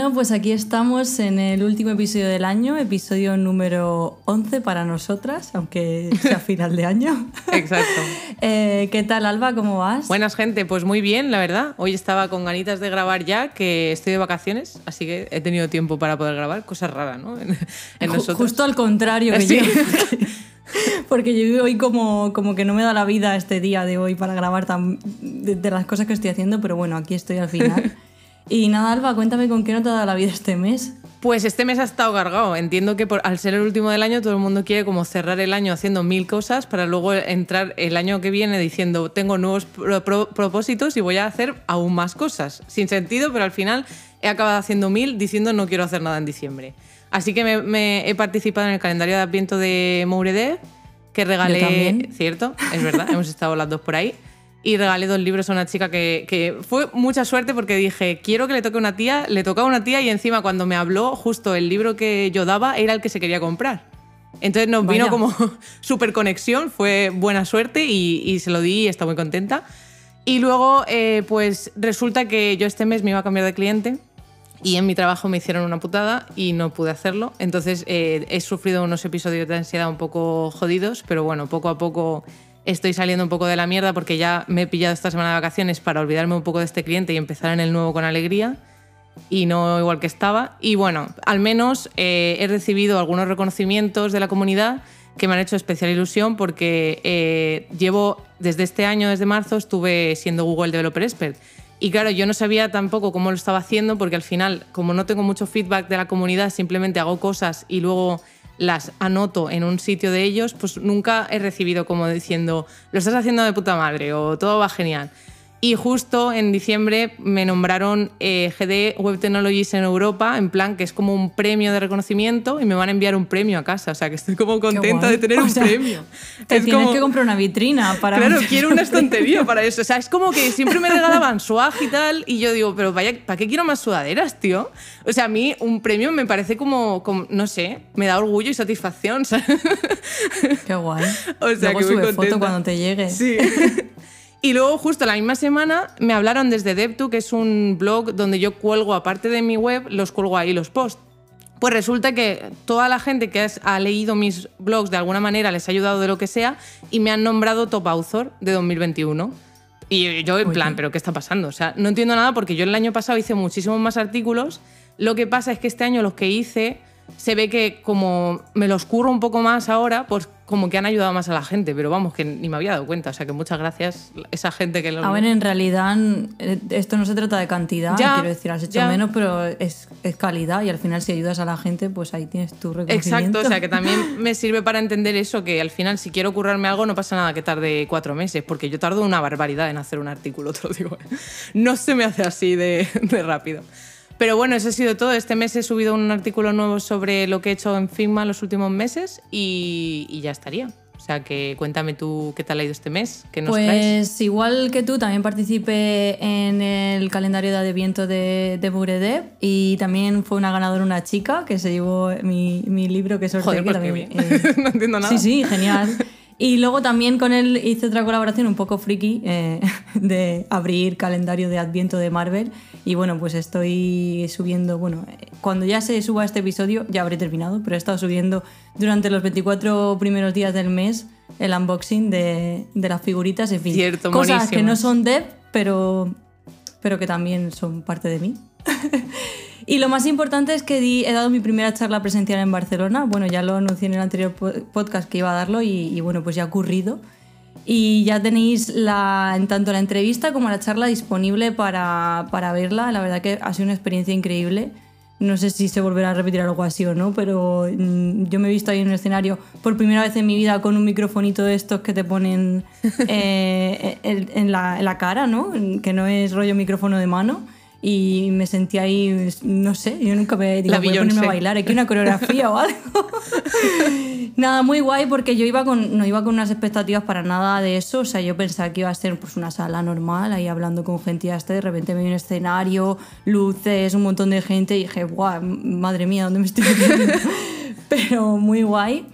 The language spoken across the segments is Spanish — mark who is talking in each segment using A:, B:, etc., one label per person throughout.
A: Bueno, pues aquí estamos en el último episodio del año, episodio número 11 para nosotras, aunque sea final de año.
B: Exacto.
A: Eh, ¿Qué tal, Alba? ¿Cómo vas?
B: Buenas, gente. Pues muy bien, la verdad. Hoy estaba con ganitas de grabar ya, que estoy de vacaciones, así que he tenido tiempo para poder grabar. Cosa rara, ¿no? En, en nosotros.
A: Justo al contrario que
B: Sí.
A: yo. Porque yo hoy como, como que no me da la vida este día de hoy para grabar tan, de, de las cosas que estoy haciendo, pero bueno, aquí estoy al final. Y nada, Alba, cuéntame con qué no te ha dado la vida este mes.
B: Pues este mes ha estado cargado. Entiendo que por- al ser el último del año todo el mundo quiere como cerrar el año haciendo mil cosas para luego entrar el año que viene diciendo tengo nuevos pro- pro- propósitos y voy a hacer aún más cosas. Sin sentido, pero al final he acabado haciendo mil diciendo no quiero hacer nada en diciembre. Así que me, me he participado en el calendario de Adviento de Mourede, que regalé. ¿cierto? Es verdad, hemos estado las dos por ahí. Y regalé dos libros a una chica que, que fue mucha suerte porque dije, quiero que le toque a una tía, le tocó a una tía y encima cuando me habló, justo el libro que yo daba era el que se quería comprar. Entonces nos vino como súper conexión, fue buena suerte y, y se lo di y está muy contenta. Y luego, eh, pues resulta que yo este mes me iba a cambiar de cliente y en mi trabajo me hicieron una putada y no pude hacerlo. Entonces eh, he sufrido unos episodios de ansiedad un poco jodidos, pero bueno, poco a poco estoy saliendo un poco de la mierda porque ya me he pillado esta semana de vacaciones para olvidarme un poco de este cliente y empezar en el nuevo con alegría y no igual que estaba. Y bueno, al menos eh, he recibido algunos reconocimientos de la comunidad que me han hecho especial ilusión porque eh, llevo desde este año, desde marzo, estuve siendo Google Developer Expert. Y claro, yo no sabía tampoco cómo lo estaba haciendo porque al final, como no tengo mucho feedback de la comunidad, simplemente hago cosas y luego las anoto en un sitio de ellos, pues nunca he recibido como diciendo, lo estás haciendo de puta madre o todo va genial. Y justo en diciembre me nombraron eh, GD Web Technologies en Europa, en plan que es como un premio de reconocimiento y me van a enviar un premio a casa. O sea que estoy como contenta de tener
A: O
B: un
A: sea,
B: premio.
A: Te
B: Es
A: tienes
B: como-
A: que comprar una vitrina para...
B: Claro, quiero una estantería para eso. O sea, es como que siempre me regalaban swag y tal, y yo digo, pero vaya, ¿para qué quiero más sudaderas, tío? O sea, a mí un premio me parece como, como no sé, me da orgullo y satisfacción. ¿sabes?
A: Qué guay.
B: O sea,
A: Luego
B: que muy
A: sube foto cuando te llegue.
B: Sí. Y luego, justo la misma semana, me hablaron desde DevTo, que es un blog donde yo cuelgo, aparte de mi web, los cuelgo ahí los posts. Pues resulta que toda la gente que ha leído mis blogs de alguna manera les ha ayudado de lo que sea y me han nombrado top author de 2021. Y yo en
A: Oye.
B: plan, ¿pero qué está pasando? O sea, no entiendo nada porque yo el año pasado hice muchísimos más artículos. Lo que pasa es que este año los que hice se ve que como me los curro un poco más ahora, pues como que han ayudado más a la gente. Pero vamos, que ni me había dado cuenta. O sea, que muchas gracias esa gente que... Los...
A: A ver, en realidad eh, esto no se trata de cantidad,
B: Ya,
A: quiero decir, has hecho
B: ya.
A: menos, pero es, es calidad y al final si ayudas a la gente, pues ahí tienes tu reconocimiento.
B: Exacto, o sea que también me sirve para entender eso, que al final si quiero currarme algo no pasa nada que tarde cuatro meses, porque yo tardo una barbaridad en hacer un artículo, te lo digo. No se me hace así de, de rápido. Pero bueno, eso ha sido todo. Este mes he subido un artículo nuevo sobre lo que he hecho en Figma los últimos meses y, y ya estaría. O sea que cuéntame tú qué tal ha ido este mes, qué nos traes.
A: Pues igual que tú, también participé en el calendario de Adviento de, de Buredev y también fue una ganadora una chica que se llevó mi, mi libro que sorteé.
B: Joder, pues
A: que
B: qué
A: también, eh,
B: no entiendo nada.
A: Sí, sí, genial. Y luego también con él hice otra colaboración un poco friki eh, de abrir calendario de Adviento de Marvel. Y bueno, pues estoy subiendo, bueno, cuando ya se suba este episodio ya habré terminado, pero he estado subiendo durante los 24 primeros días del mes el unboxing de, de las figuritas, en fin.
B: Cierto,
A: cosas que no
B: monísimas.
A: son dev, pero, pero que también son parte de mí. Y lo más importante es que di- he dado mi primera charla presencial en Barcelona. Bueno, ya lo anuncié en el anterior po- podcast que iba a darlo y, y bueno, pues ya ha ocurrido. Y ya tenéis la, en tanto la entrevista como la charla disponible para, para verla. La verdad que ha sido una experiencia increíble. no sé si se volverá a repetir algo así o no, pero mm, yo me he visto ahí en un escenario por primera vez en mi vida con un microfonito de estos que te ponen eh, en la, en la cara, ¿no? Que no es rollo micrófono de mano. Y me sentí ahí, no sé, yo nunca me digo,
B: La
A: voy a ponerme a bailar, aquí una coreografía o algo. nada, muy guay porque yo iba con, no iba con unas expectativas para nada de eso. O sea, yo pensaba que iba a ser pues, una sala normal, ahí hablando con gente y hasta de repente me vi un escenario, luces, un montón de gente y dije, guau, madre mía, ¿dónde me estoy metiendo? Pero muy guay.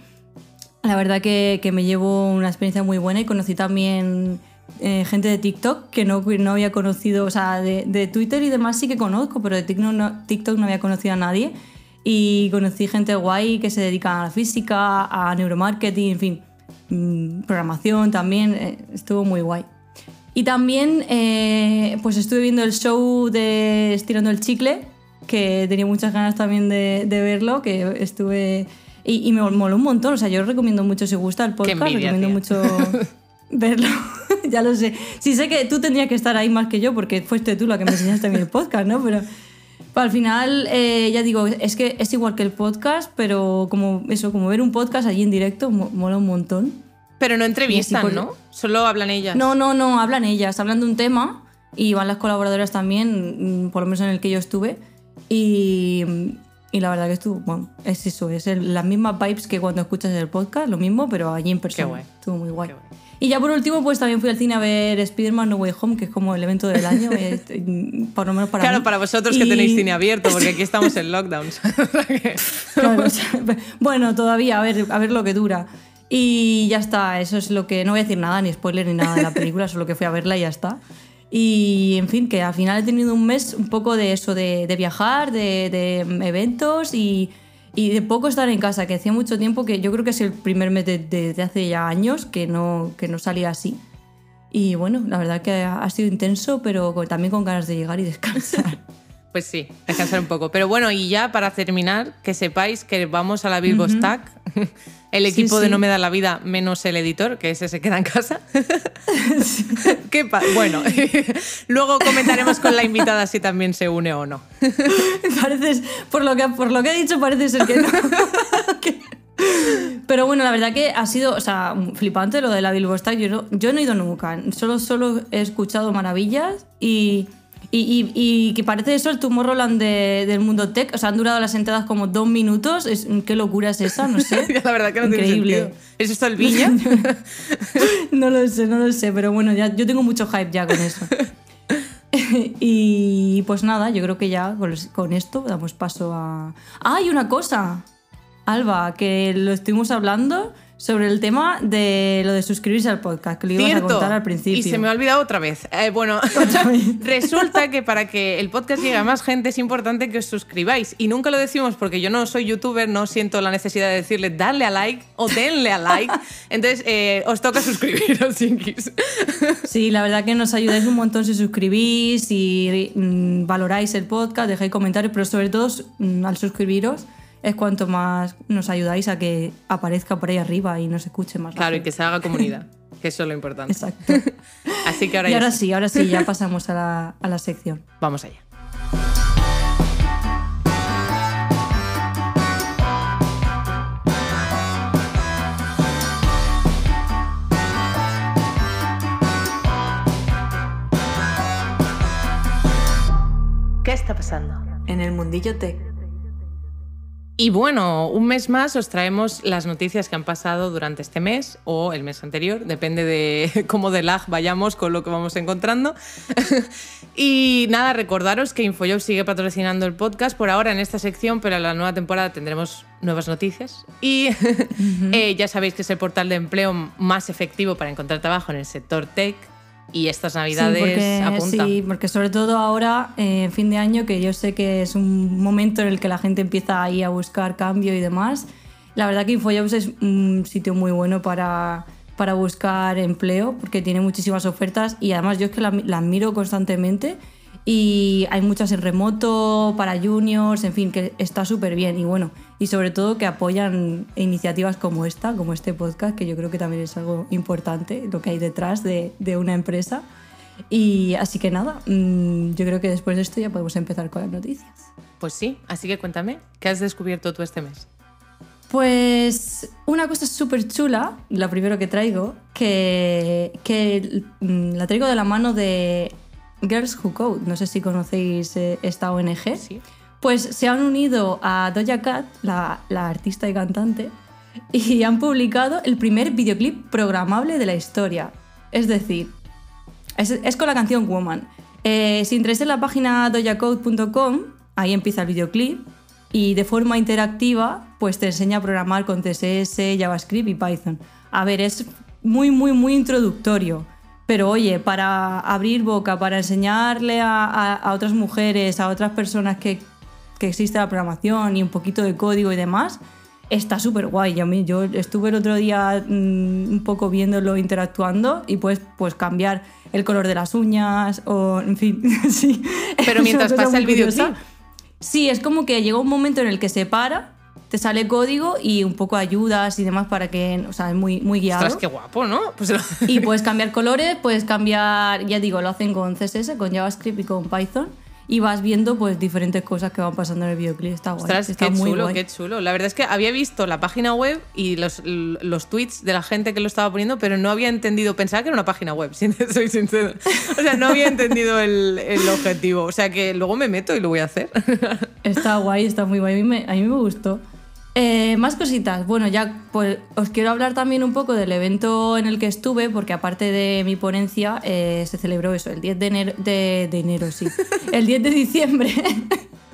A: La verdad que, que me llevo una experiencia muy buena y conocí también eh, gente de TikTok que no, no había conocido, o sea, de, de Twitter y demás sí que conozco, pero de TikTok no, TikTok no había conocido a nadie. Y conocí gente guay que se dedica a la física, a neuromarketing, en fin, mm, programación también, eh, estuvo muy guay. Y también eh, pues estuve viendo el show de Estirando el Chicle, que tenía muchas ganas también de, de verlo, que estuve... Y, y me moló un montón, o sea, yo recomiendo mucho si gusta el podcast,
B: envidia,
A: recomiendo
B: tía.
A: mucho verlo. ya lo sé. Sí sé que tú tendrías que estar ahí más que yo, porque fuiste tú la que me enseñaste a mí el podcast, ¿no? Pero, al final, eh, ya digo, es que es igual que el podcast, pero como eso, como ver un podcast allí en directo, mo- mola un montón.
B: Pero no entrevistan,
A: así, pues-
B: ¿no? Solo hablan ellas.
A: No, no, no, hablan ellas, hablan de un tema y van las colaboradoras también, mm, por lo menos en el que yo estuve. Y, y la verdad que estuvo, bueno, es eso, es el- las mismas vibes que cuando escuchas el podcast, lo mismo, pero allí en persona.
B: guay.
A: Estuvo muy guay.
B: Qué guay.
A: Y ya por último, pues también fui al cine a ver Spider-Man No Way Home, que es como el evento del año, eh, por lo menos para
B: Claro,
A: mí.
B: para vosotros que
A: Y-
B: tenéis cine abierto, porque aquí estamos en lockdown.
A: Claro, o sea, bueno, todavía, a ver, a ver lo que dura. Y ya está, eso es lo que. No voy a decir nada, ni spoiler ni nada de la película, solo que fui a verla y ya está. Y en fin, que al final he tenido un mes un poco de eso, de, de viajar, de, de eventos y, y de poco estar en casa, que hacía mucho tiempo que yo creo que es el primer mes de, hace ya años que no, que no salía así. Y bueno, la verdad que ha sido intenso, pero también con ganas de llegar y descansar.
B: Pues sí, descansar un poco. Pero bueno, y ya para terminar, que sepáis que vamos a la Bilbo Stack. El
A: Sí,
B: equipo de. No me da la vida menos el editor, que ese se queda en casa. ¿Qué bueno, luego comentaremos con la invitada si también se une o no.
A: Pareces, por lo que, por lo que he dicho, parece ser que no. Pero bueno, la verdad que ha sido, o sea, flipante lo de la Bilbo Stack. Yo no, yo no he ido nunca, solo, solo he escuchado maravillas y, y, y- y que parece eso el Tomorrowland de, del mundo tech. O sea, han durado las entradas como dos minutos. Es, ¿Qué locura es esa? No sé.
B: la verdad que no tiene
A: Increíble.
B: sentido. ¿Es esto el Viña?
A: no lo sé, no lo sé, pero bueno, ya, yo tengo mucho hype ya con eso. y pues nada, yo creo que ya con, con esto damos paso a... ¡Ah, hay una cosa! Alba, que lo estuvimos hablando sobre el tema de lo de suscribirse al podcast, que lo ibas a contar al principio.
B: Y se me ha olvidado otra vez. Eh, bueno, resulta que para que el podcast llegue a más gente es importante que os suscribáis. Y nunca lo decimos porque yo no soy youtuber, no siento la necesidad de decirle darle a like o denle a like. Entonces, eh, os toca suscribiros, Jinkies.
A: Sí, la verdad que nos ayudáis un montón si suscribís, si mm, valoráis el podcast, dejáis comentarios, pero sobre todo mm, al suscribiros es cuanto más nos ayudáis a que aparezca por ahí arriba y nos escuche más. la
B: Claro, y que se haga comunidad, que eso es lo importante.
A: Exacto.
B: Así que ahora
A: y
B: ya
A: ahora
B: sí.
A: sí, ahora sí, ya pasamos a la, a la sección.
B: Vamos allá. ¿Qué está pasando?
C: En el mundillo tech.
B: Y bueno, un mes más os traemos las noticias que han pasado durante este mes o el mes anterior, depende de cómo de lag vayamos con lo que vamos encontrando. y nada, recordaros que InfoJob sigue patrocinando el podcast por ahora en esta sección, pero en la nueva temporada tendremos nuevas noticias. Y eh, ya sabéis que es el portal de empleo más efectivo para encontrar trabajo en el sector tech. Y estas navidades
A: sí, porque,
B: apuntan.
A: sí, porque sobre todo ahora, eh, fin de año, que yo sé que es un momento en el que la gente empieza ahí a buscar cambio y demás, la verdad que InfoJobs es un sitio muy bueno para, para buscar empleo, porque tiene muchísimas ofertas y además yo es que la, la miro constantemente y hay muchas en remoto, para juniors, en fin, que está súper bien y bueno, y sobre todo que apoyan iniciativas como esta, como este podcast, que yo creo que también es algo importante, lo que hay detrás de, de una empresa. Y así que nada, mm, yo creo que después de esto ya podemos empezar con las noticias.
B: Pues sí, así que cuéntame, ¿qué has descubierto tú este mes?
A: Pues una cosa súper chula, la primero que traigo, que, que mm, la traigo de la mano de Girls Who Code. No sé si conocéis eh, esta ONG.
B: Sí.
A: Pues se han unido a Doja Cat, la, artista y cantante, y han publicado el primer videoclip programable de la historia. Es decir, es, con la canción Woman. Eh, si entráis en la página dojacode.com, ahí empieza el videoclip y de forma interactiva pues te enseña a programar con CSS, JavaScript y Python. A ver, es muy, muy, muy introductorio. Pero oye, para abrir boca, para enseñarle a otras mujeres, a otras personas que, que existe la programación y un poquito de código y demás, está súper guay. Yo, estuve el otro día mm, un poco viéndolo, interactuando y puedes pues, cambiar el color de las uñas o, en fin, sí.
B: Pero mientras pasa el videoclip.
A: curiosa. Sí, es como que llega un momento en el que se para, te sale código y un poco ayudas y demás para que, o sea, es muy, muy guiado.
B: Ostras, qué guapo, ¿no? Pues lo-
A: Y puedes cambiar colores, puedes cambiar, ya digo, lo hacen con CSS, con JavaScript y con Python. Y vas viendo pues diferentes cosas que van pasando en el videoclip. Está guay.
B: Ostras,
A: está
B: qué
A: muy
B: chulo,
A: guay.
B: qué chulo. La verdad es que había visto la página web y los, los tweets de la gente que lo estaba poniendo, pero no había entendido, pensaba que era una página web, si soy sincero. O sea, no había entendido el, el objetivo. O sea, que luego me meto y lo voy a hacer.
A: Está guay, está muy guay. A mí me, a mí me gustó. Eh, más cositas. Bueno, ya pues os quiero hablar también un poco del evento en el que estuve, porque aparte de mi ponencia, eh, se celebró eso, el 10 de enero, de, de enero, sí. El 10 de diciembre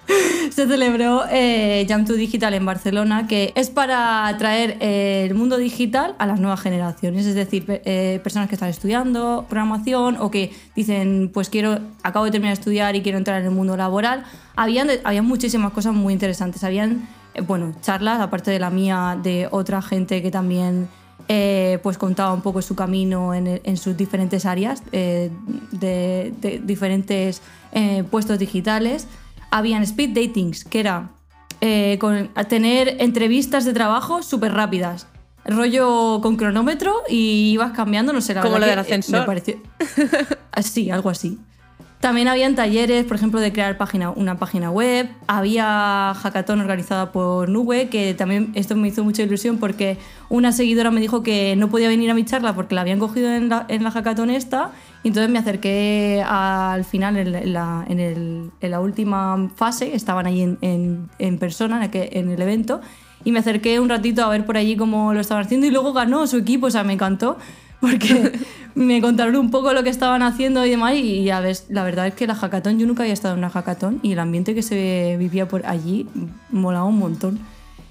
A: se celebró eh, Jam to Digital en Barcelona, que es para traer eh, el mundo digital a las nuevas generaciones, es decir, eh, personas que están estudiando programación o que dicen, pues quiero, acabo de terminar de estudiar y quiero entrar en el mundo laboral. Habían, habían muchísimas cosas muy interesantes, habían, eh, bueno, charlas, aparte de la mía, de otra gente que también eh, pues contaba un poco su camino en, sus diferentes áreas, de, de diferentes puestos digitales. Habían speed datings, que era eh, con, tener entrevistas de trabajo súper rápidas. Rollo con cronómetro y ibas cambiando, no sé, la
B: Como lo del
A: eh,
B: ascensor.
A: Pareció... Sí, algo así. También habían talleres, por ejemplo, de crear página, una página web. Había hackathon organizada por Nube, que también esto me hizo mucha ilusión porque una seguidora me dijo que no podía venir a mi charla porque la habían cogido en la, en la hackathon esta. Y entonces me acerqué al final, en la, en el- en la última fase, estaban allí en, persona, en en el evento. Y me acerqué un ratito a ver por allí cómo lo estaban haciendo y luego ganó su equipo, o sea, me encantó porque me contaron un poco lo que estaban haciendo y demás y ya ves, la verdad es que la hackathon, yo nunca había estado en una hackathon y el ambiente que se vivía por allí molaba un montón.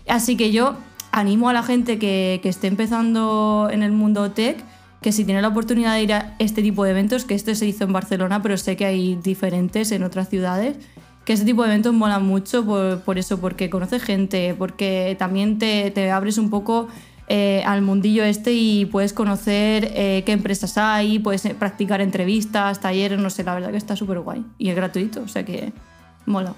A: Así que yo animo a la gente que, que esté empezando en el mundo tech que si tiene la oportunidad de ir a este tipo de eventos, que este se hizo en Barcelona, pero sé que hay diferentes en otras ciudades, que este tipo de eventos molan mucho por, por eso, porque conoces gente, porque también te, te abres un poco eh, al mundillo este y puedes conocer eh, qué empresas hay, puedes eh, practicar entrevistas, talleres, no sé, la verdad que está súper guay. Y es gratuito, o sea que mola.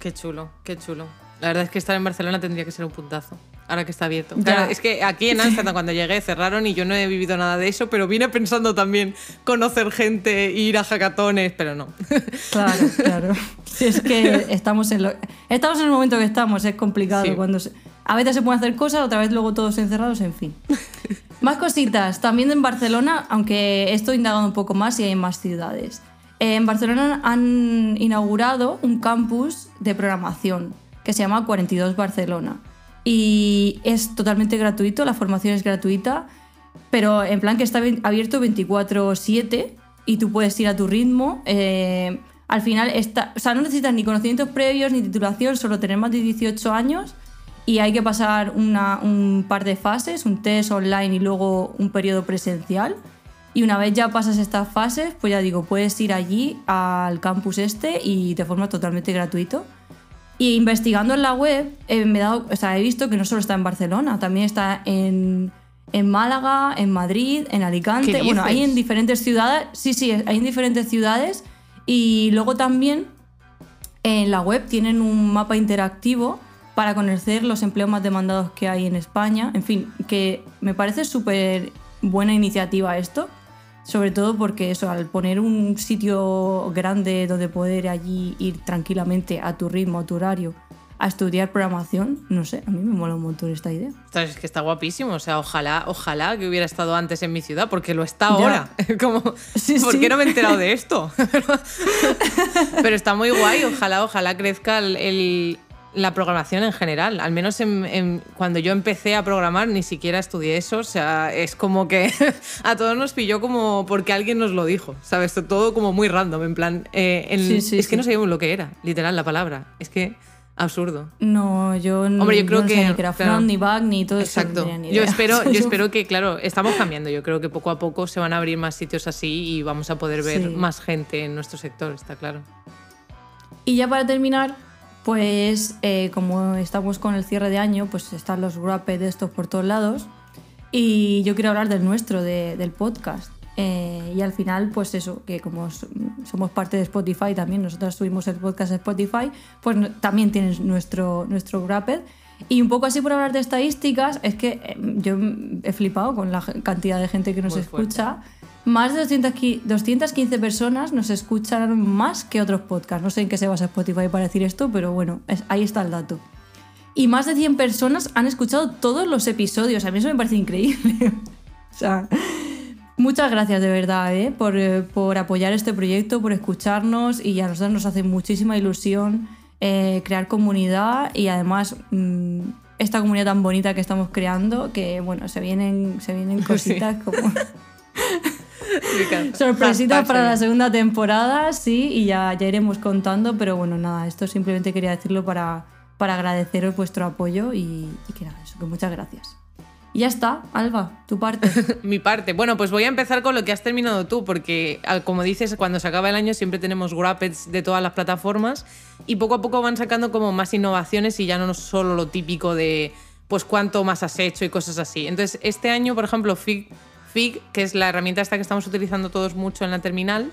B: Qué chulo, qué chulo. La verdad es que estar en Barcelona tendría que ser un puntazo. Ahora que está abierto. Claro, es que aquí en Amsterdam cuando llegué cerraron y yo no he vivido nada de eso, pero vine pensando también conocer gente, ir a hackatones, pero no.
A: Claro, claro. Si es que estamos en, lo, estamos en el momento que estamos, es complicado.
B: Sí.
A: cuando se- a veces se pueden hacer cosas, otra vez luego todos encerrados, en fin. Más cositas. También en Barcelona, aunque estoy indagando un poco más y hay más ciudades. En Barcelona han inaugurado un campus de programación que se llama 42 Barcelona. Y es totalmente gratuito, la formación es gratuita, pero en plan que está abi- abierto 24/7 y tú puedes ir a tu ritmo. eh, al final, está, o sea, no necesitas ni conocimientos previos ni titulación, solo tener más de 18 años y hay que pasar una- un par de fases, un test online y luego un periodo presencial. Y una vez ya pasas estas fases, pues ya digo, puedes ir allí al campus este y de forma totalmente gratuito. Y investigando en la web, eh, me he, dado, o sea, he visto que no solo está en Barcelona, también está en, en Málaga, en Madrid, en Alicante.
B: ¿Qué
A: Bueno, hay en diferentes ciudades. Sí, sí, hay en diferentes ciudades. Y luego también en la web tienen un mapa interactivo para conocer los empleos más demandados que hay en España. En fin, que me parece súper buena iniciativa esto, Sobre todo porque eso, al poner un sitio grande donde poder allí ir tranquilamente a tu ritmo, a tu horario, a estudiar programación, no sé, a mí me mola un montón esta idea.
B: Es que está guapísimo. O sea, ojalá, ojalá que hubiera estado antes en mi ciudad, porque lo está
A: Ya.
B: ahora. Como,
A: Sí,
B: ¿Por
A: sí.
B: qué no me he enterado de esto? Pero está muy guay. Ojalá, ojalá crezca el- el- la programación en general. Al menos en- en- cuando yo empecé a programar ni siquiera estudié eso. O sea, es como que a todos nos pilló como porque alguien nos lo dijo. ¿Sabes? Todo como muy random. En plan, eh, en-
A: Sí, sí,
B: es que no sabíamos lo que era, literal, la palabra. Es que absurdo.
A: No, yo,
B: Hombre, yo creo
A: no
B: que,
A: ni
B: claro.
A: front, ni back, ni todo eso.
B: Exacto.
A: tenía ni
B: Yo espero, yo espero que, claro, estamos cambiando. Yo creo que poco a poco se van a abrir más sitios así y vamos a poder ver más gente en nuestro sector, está claro.
A: Y ya para terminar, pues eh, como estamos con el cierre de año, pues están los wrapped de estos por todos lados. Y yo quiero hablar del nuestro, de- del podcast. Eh, y al final, pues eso, que como so- somos parte de Spotify también, nosotros subimos el podcast a Spotify, pues no- también tienes nuestro, nuestro wrapped. Y un poco así por hablar de estadísticas, es que eh, yo he flipado con la cantidad de gente que nos
B: Muy fuerte.
A: Más de 200 qui- 215 personas nos escuchan más que otros podcasts. No sé en qué se basa Spotify para decir esto, pero bueno, es- ahí está el dato. Y más de 100 personas han escuchado todos los episodios. A mí eso me parece increíble. o sea, muchas gracias de verdad ¿eh? por, eh, por apoyar este proyecto, por escucharnos y a nosotros nos hace muchísima ilusión eh, crear comunidad y además mm, esta comunidad tan bonita que estamos creando, que bueno, se vienen, se vienen cositas como... Sorpresitas
B: Hashtag
A: para la segunda temporada, sí, y ya, ya iremos contando, pero bueno, nada, esto simplemente quería decirlo para, para agradeceros vuestro apoyo y, y que nada, eso, que muchas gracias. Y ya está, Alba, tu parte.
B: Mi parte. Bueno, pues voy a empezar con lo que has terminado tú, porque al- como dices, cuando se acaba el año siempre tenemos wrappeds de todas las plataformas y poco a poco van sacando como más innovaciones y ya no solo lo típico de pues cuánto más has hecho y cosas así. Entonces, este año, por ejemplo, Fig, Fig que es la herramienta esta que estamos utilizando todos mucho en la terminal,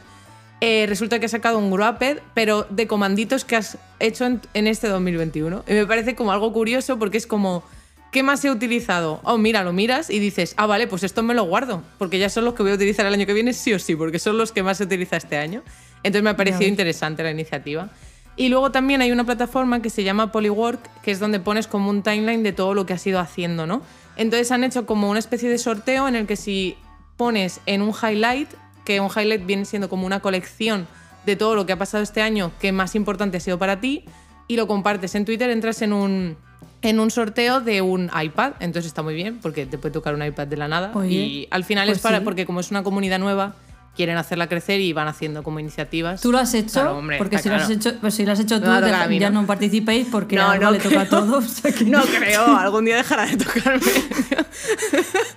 B: eh, resulta que ha sacado un wrapped, pero de comanditos que has hecho en, en este 2021. Y me parece como algo curioso porque es como, ¿qué más he utilizado? Oh, mira, lo miras y dices, ah, vale, pues esto me lo guardo, porque ya son los que voy a utilizar el año que viene sí o sí, porque son los que más se utiliza este año. Entonces me ha parecido interesante la iniciativa. Y luego también hay una plataforma que se llama Polywork, que es donde pones como un timeline de todo lo que has ido haciendo, ¿no? Entonces han hecho como una especie de sorteo en el que si pones en un highlight, que un highlight viene siendo como una colección de todo lo que ha pasado este año que más importante ha sido para ti, y lo compartes en Twitter, entras en un, en un sorteo de un iPad. Entonces está muy bien, porque te puede tocar un iPad de la nada.
A: Oye,
B: y al final
A: pues
B: es para,
A: sí.
B: porque como es una comunidad nueva, quieren hacerla crecer y van haciendo como iniciativas.
A: ¿Tú lo has hecho?
B: Claro, hombre,
A: porque si, lo has hecho, pues si lo has hecho tú,
B: mí,
A: ya
B: ¿no?
A: no participéis porque
B: No,
A: le toca a todos.
B: No creo, algún día dejará de tocarme.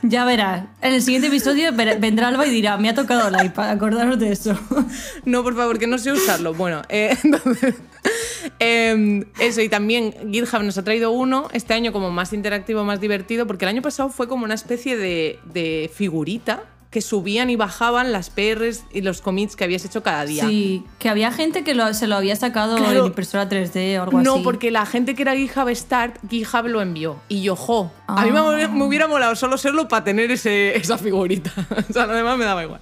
A: Ya verás. En el siguiente episodio vendrá Alba y dirá, me ha tocado el iPad, acordaros de eso.
B: No, por favor, que no sé usarlo. Bueno, eh, entonces, em, eso, y también GitHub nos ha traído uno este año como más interactivo, más divertido, porque el año pasado fue como una especie de, de figurita que subían y bajaban las PRs y los commits que habías hecho cada día.
A: Sí, que había gente que lo- se lo había sacado
B: Claro.
A: en impresora 3D o algo
B: No,
A: así.
B: porque la gente que era GitHub Start, GitHub lo envió. Y yo, jo, a mí
A: Ah.
B: me, me hubiera molado solo serlo para tener ese, esa figurita. o sea, lo demás me daba igual.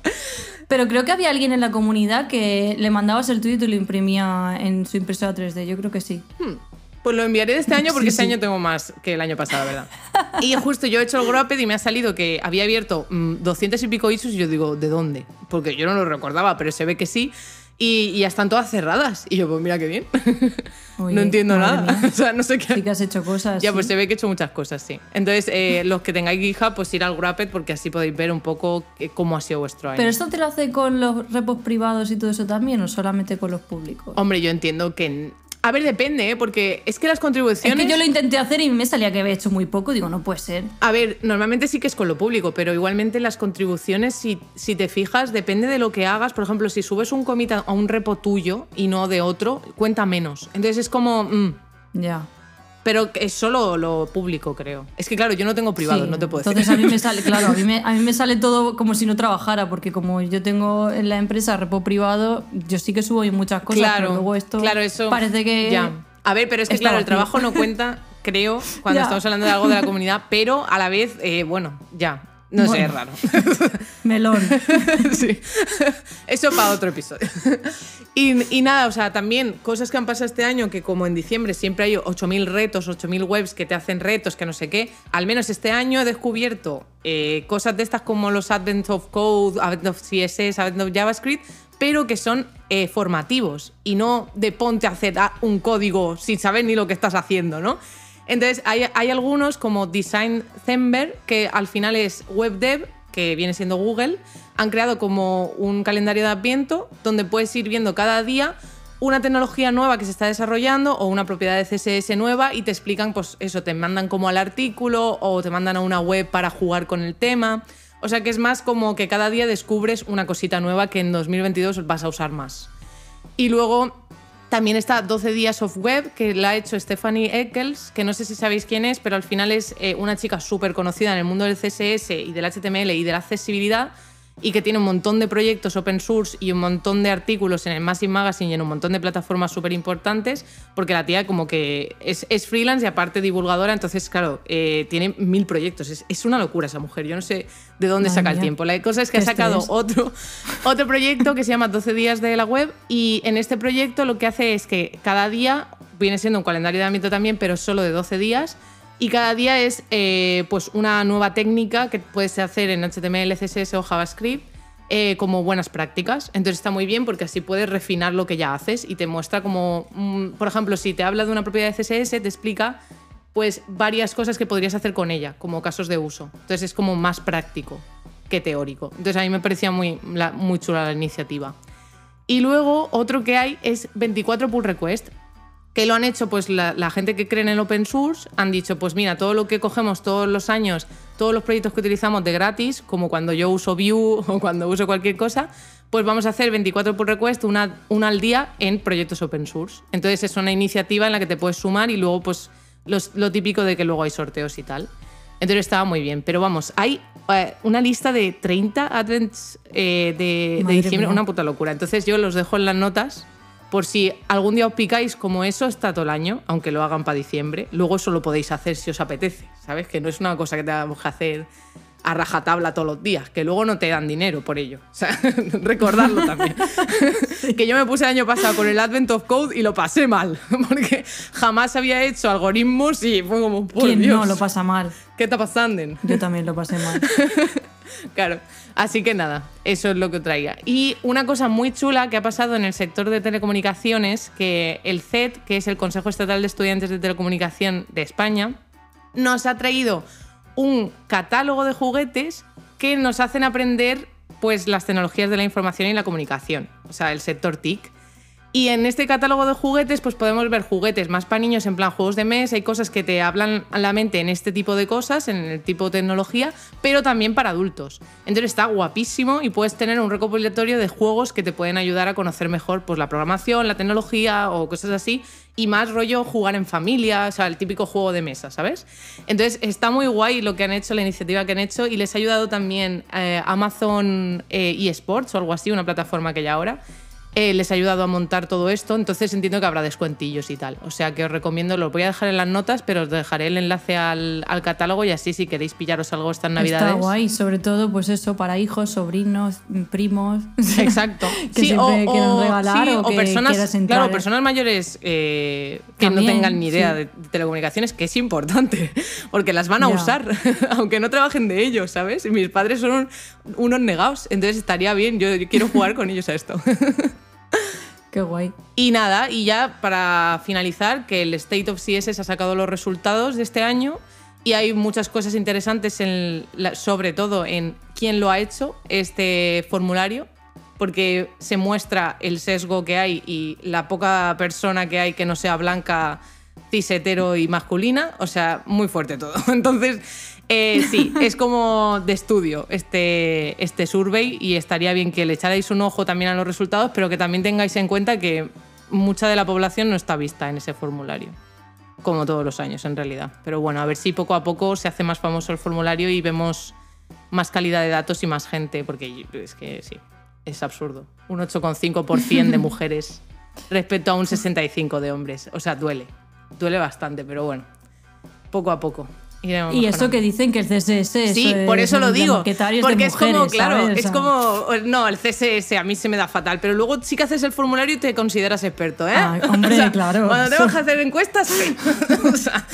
A: Pero creo que había alguien en la comunidad que le mandabas el tweet y lo imprimía en su impresora 3D. Yo creo que sí.
B: Pues lo enviaré de este año porque
A: Sí,
B: este
A: sí.
B: año tengo más que el año pasado, verdad. Y justo yo he hecho el Wrapped y me ha salido que había abierto mm, 200 y pico issues y yo digo, ¿de dónde? Porque yo no lo recordaba, pero se ve que sí. Y, y ya están todas cerradas. Y yo, pues mira qué bien.
A: Oye,
B: no entiendo nada. o sea, no sé qué.
A: Sí que has hecho cosas.
B: Ya,
A: sí.
B: pues se ve que he hecho muchas cosas, sí. Entonces, eh, los que tengáis GitHub, pues ir al Wrapped porque así podéis ver un poco cómo ha sido vuestro año.
A: ¿Pero esto te lo hace con los repos privados y todo eso también o solamente con los públicos?
B: Hombre, yo entiendo que... A ver, depende, ¿eh? Porque es que las
A: Es
B: contribuciones...
A: que yo lo intenté hacer y me salía que había hecho muy poco. Digo, no puede ser.
B: A ver, normalmente sí que es con lo público, pero igualmente las contribuciones, si, si te fijas, depende de lo que hagas. Por ejemplo, si subes un commit a a un repo tuyo y no de otro, cuenta menos. Entonces es como... mm,
A: Ya.
B: Pero es solo lo público, creo. Es que claro, yo no tengo privado,
A: Sí,
B: no te puedo
A: Entonces
B: decir.
A: a mí me sale, claro, a mí me, a mí me sale todo como si no trabajara, porque como yo tengo en la empresa repo privado, yo sí que subo ahí muchas cosas,
B: claro,
A: pero luego esto
B: claro, eso
A: parece que...
B: Ya. A ver, pero es que claro, el trabajo no cuenta, creo, cuando
A: Ya.
B: estamos hablando de algo de la comunidad, pero a la vez, eh, bueno, ya. No sé, es raro.
A: Melón.
B: sí. Eso para otro episodio. Y, y nada, o sea, también cosas que han pasado este año, que como en diciembre siempre hay 8.000 retos, 8.000 webs que te hacen retos, que no sé qué, al menos este año he descubierto eh, cosas de estas como los Advent of Code, Advent of CSS, Advent of JavaScript, pero que son eh, formativos y no de ponte a hacer ah, un código sin saber ni lo que estás haciendo, ¿no? Entonces, hay, algunos como Design Thember, que al final es WebDev, que viene siendo Google, han creado como un calendario de Adviento donde puedes ir viendo cada día una tecnología nueva que se está desarrollando o una propiedad de CSS nueva y te explican, pues eso, te mandan como al artículo o te mandan a una web para jugar con el tema. O sea que es más como que cada día descubres una cosita nueva que en 2022 vas a usar más. Y luego también está 12 días of web, que la ha hecho Stephanie Eccles, que no sé si sabéis quién es, pero al final es eh, una chica súper conocida en el mundo del CSS y del HTML y de la accesibilidad y que tiene un montón de proyectos open source y un montón de artículos en el Massive Magazine y en un montón de plataformas súper importantes, porque la tía como que es, es freelance y aparte divulgadora, entonces claro, eh, tiene mil proyectos. Es, es una locura esa mujer, yo no sé de dónde saca el tiempo. La cosa es que ha sacado otro, otro proyecto que se llama 12 días de la web y en este proyecto lo que hace es que cada día viene siendo un calendario de ámbito también, pero solo de 12 días. Y cada día es eh, pues una nueva técnica que puedes hacer en HTML, CSS o JavaScript eh, como buenas prácticas. Entonces está muy bien porque así puedes refinar lo que ya haces y te muestra como, mm, por ejemplo, si te habla de una propiedad de CSS, te explica pues varias cosas que podrías hacer con ella, como casos de uso. Entonces es como más práctico que teórico. Entonces a mí me parecía muy, la- muy chula la iniciativa. Y luego otro que hay es 24 pull request, que lo han hecho pues la, la gente que cree en el open source, han dicho pues mira, todo lo que cogemos todos los años, todos los proyectos que utilizamos de gratis, como cuando yo uso Vue o cuando uso cualquier cosa, pues vamos a hacer 24 pull request, una, una al día en proyectos open source. Entonces es una iniciativa en la que te puedes sumar y luego pues los- lo típico de que luego hay sorteos y tal. Entonces estaba muy bien. Pero vamos, hay eh, una lista de 30 advents eh, de, diciembre,
A: mía.
B: una puta locura. Entonces yo los dejo en las notas por si algún día os picáis como eso, está todo el año, aunque lo hagan para diciembre. Luego eso lo podéis hacer si os apetece, ¿sabes? Que no es una cosa que tengamos que hacer a rajatabla todos los días, que luego no te dan dinero por ello. O sea, recordarlo también. que yo me puse el año pasado con el Advent of Code y lo pasé mal, porque jamás había hecho algoritmos y fue como, por
A: ¿Quién
B: Dios,
A: no lo pasa mal?
B: ¿qué está pasando?
A: Yo también lo pasé mal.
B: Claro. Así que nada, eso es lo que traía. Y una cosa muy chula que ha pasado en el sector de telecomunicaciones, que el CET, que es el Consejo Estatal de Estudiantes de Telecomunicación de España, nos ha traído un catálogo de juguetes que nos hacen aprender pues las tecnologías de la información y la comunicación, o sea, el sector TIC. Y en este catálogo de juguetes, pues podemos ver juguetes más para niños, en plan juegos de mesa, hay cosas que te hablan a la mente en este tipo de cosas, en el tipo de tecnología, pero también para adultos. Entonces está guapísimo y puedes tener un recopilatorio de juegos que te pueden ayudar a conocer mejor pues, la programación, la tecnología o cosas así, y más rollo jugar en familia, o sea, el típico juego de mesa, ¿sabes? Entonces está muy guay lo que han hecho, la iniciativa que han hecho, y les ha ayudado también eh, Amazon eh, eSports o algo así, una plataforma que hay ahora eh, les ha ayudado a montar todo esto, entonces entiendo que habrá descuentillos y tal. O sea que os recomiendo, lo voy a dejar en las notas, pero os dejaré el enlace al, al catálogo y así si queréis pillaros algo estas navidades.
A: Está guay, sobre todo, pues eso, para hijos, sobrinos, primos.
B: Exacto.
A: que siempre quieran regalar
B: sí,
A: o, que
B: personas,
A: quieras entrar.
B: claro, personas mayores eh, que no tengan ni idea
A: sí.
B: de telecomunicaciones, que es importante, porque las van a usar, aunque no trabajen de ello, ¿sabes? Mis padres son un- unos negados, entonces estaría bien, yo, yo quiero jugar con ellos a esto.
A: Qué guay.
B: Y nada, y ya para finalizar, que el State of CSS ha sacado los resultados de este año y hay muchas cosas interesantes, en sobre todo en quién lo ha hecho este formulario, porque se muestra el sesgo que hay y la poca persona que hay que no sea blanca, cis, hetero y masculina, o sea, muy fuerte todo. Entonces, eh, sí, es como de estudio este, este survey y estaría bien que le echarais un ojo también a los resultados, pero que también tengáis en cuenta que mucha de la población no está vista en ese formulario, como todos los años en realidad. Pero bueno, a ver si poco a poco se hace más famoso el formulario y vemos más calidad de datos y más gente, porque es que sí, es absurdo. Un 8,5% de mujeres respecto a un 65% de hombres. O sea, duele. Duele bastante, pero bueno, poco a poco. Iremos
A: Y eso que dicen que el CSS.
B: Sí,
A: es
B: por eso lo digo. Porque es como, claro,
A: ¿sabes? O
B: es
A: sea,
B: como. No, el CSS a mí se me da fatal, pero luego sí que haces el formulario y te consideras experto, ¿eh?
A: Ah, hombre, claro.
B: Cuando tengo que hacer encuestas, sí. O sea,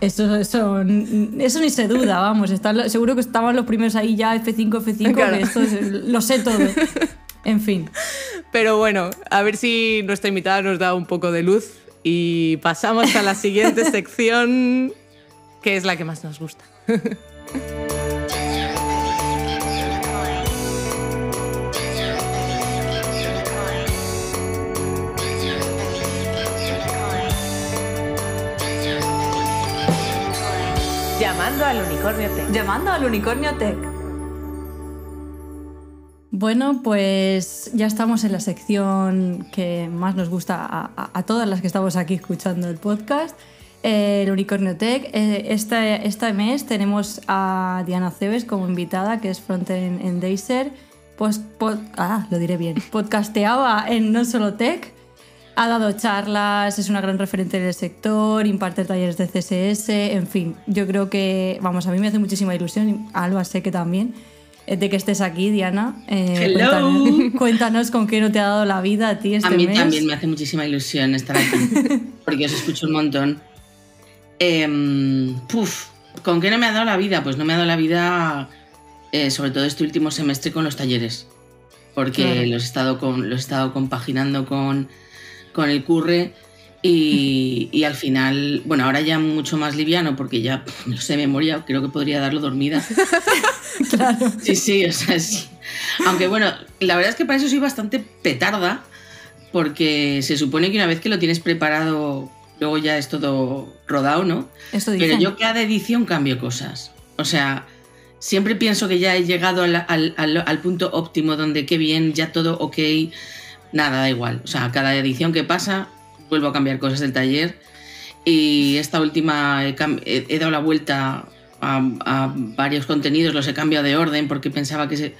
A: Eso, eso, eso ni se duda, vamos. está- seguro que estaban los primeros ahí ya F5, F5,
B: Claro.
A: que esto es- lo sé todo. En fin.
B: pero bueno, a ver si nuestra invitada nos da un poco de luz y pasamos a la siguiente sección, que es la que más nos gusta. Llamando al unicornio T.
C: Llamando al Unicornio Tech.
A: Bueno, pues ya estamos en la sección que más nos gusta a, a- a todas las que estamos aquí escuchando el podcast, el Unicornio Tech. Este, este mes tenemos a Diana Cebes como invitada, que es frontend en Deiser. Pues, pod- ah, lo diré bien. Podcasteaba en No Solo Tech. Ha dado charlas, es una gran referente en el sector, imparte talleres de CSS, en fin, yo creo que, vamos, a mí me hace muchísima ilusión, y Alba sé que también, eh, de que estés aquí, Diana. Eh,
D: Hello.
A: Cuéntanos, cuéntanos con qué no te ha dado la vida a ti este
D: a mí
A: mes.
D: también me hace muchísima ilusión estar aquí, porque os escucho un montón. Em, puf, ¿con qué no me ha dado la vida? Pues no me ha dado la vida, eh, sobre todo este último semestre, con los talleres, porque
A: Claro.
D: los, he estado con, los he estado compaginando con, con el curre y, y al final, bueno, ahora ya mucho más liviano, porque ya lo sé memoria, creo que podría darlo dormida.
A: Claro.
D: Sí, sí, o sea, sí. Aunque bueno, la verdad es que para eso soy bastante petarda, porque se supone que una vez que lo tienes preparado, luego ya es todo rodado, ¿no?
A: Eso.
D: Pero yo cada edición cambio cosas. O sea, siempre pienso que ya he llegado al, al- al- al punto óptimo donde qué bien, ya todo ok, nada, da igual. O sea, cada edición que pasa, vuelvo a cambiar cosas del taller. Y esta última he, dado la vuelta a, a varios contenidos, los he cambiado de orden porque pensaba que se,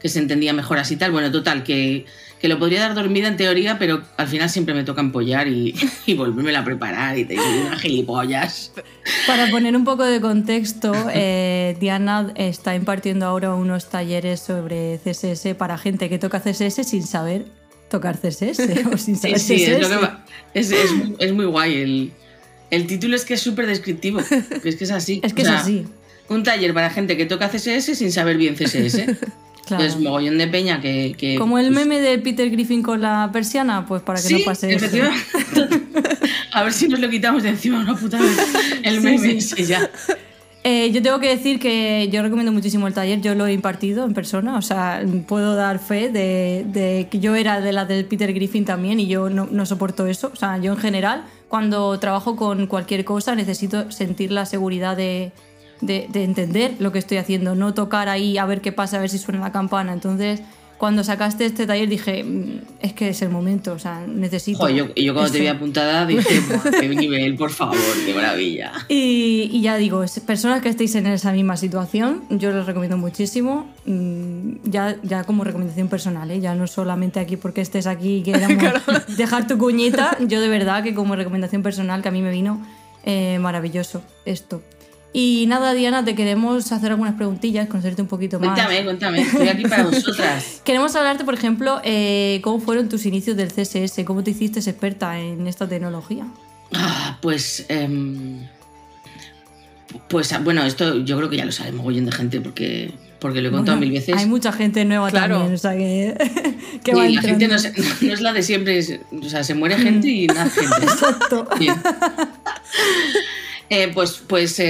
D: que se entendía mejor así tal. Bueno, total, que, que lo podría dar dormida en teoría, pero al final siempre me toca empollar y, y volverme a preparar y te digo unas gilipollas.
A: Para poner un poco de contexto, eh, Diana está impartiendo ahora unos talleres sobre CSS para gente que toca CSS sin saber tocar CSS o sin saber
D: sí,
A: CSS.
D: es, lo que va- es, es muy- es muy guay. El, el título es que es súper descriptivo. que Es que es así.
A: Es que
D: O
A: es así.
D: Un taller para gente que toca CSS sin saber bien CSS.
A: Claro.
D: Es mogollón de peña que. que,
A: Como el
D: pues,
A: meme de Peter Griffin con la persiana, pues para que
D: sí,
A: no pase eso.
D: efectivamente. A ver si nos lo quitamos de encima una puta vez. El meme,
A: sí.
D: sí, ya.
A: Eh, yo tengo que decir que yo recomiendo muchísimo el taller, yo lo he impartido en persona, o sea, puedo dar fe de, de que yo era de la del Peter Griffin también y yo no, no soporto eso. O sea, yo en general, cuando trabajo con cualquier cosa, necesito sentir la seguridad de, de- de entender lo que estoy haciendo, no tocar ahí a ver qué pasa, a ver si suena la campana. Entonces, cuando sacaste este taller dije, "Mm, es que es el momento, o sea, necesito...
D: Joder, yo, yo cuando te vi
A: esto".
D: apuntada dije, "Buah, qué nivel, por favor, qué maravilla.
A: Y, y ya digo, es- personas que estéis en esa misma situación, yo les recomiendo muchísimo, mm, ya, ya como recomendación personal, ¿eh? ya no solamente aquí porque estés aquí y queramos dejar tu cuñita, yo de verdad que como recomendación personal que a mí me vino eh, maravilloso esto. Y nada, Diana, te queremos hacer algunas preguntillas, conocerte un poquito más.
D: Cuéntame, cuéntame, estoy aquí para vosotras.
A: Queremos hablarte, por ejemplo, eh, cómo fueron tus inicios del CSS, cómo te hiciste experta en esta tecnología.
D: Ah, pues. em, pues ah, bueno, esto yo creo que ya lo sabe mogollón de gente porque, porque lo he contado
A: Bueno,
D: mil veces.
A: Hay mucha gente nueva
B: Claro.
A: también, o sea que, que
D: Y
A: va
D: la gente no,
A: entrando.
D: se- no es la de siempre, es- o sea, se muere gente y nace gente.
A: Exacto.
D: Bien. Eh, pues pues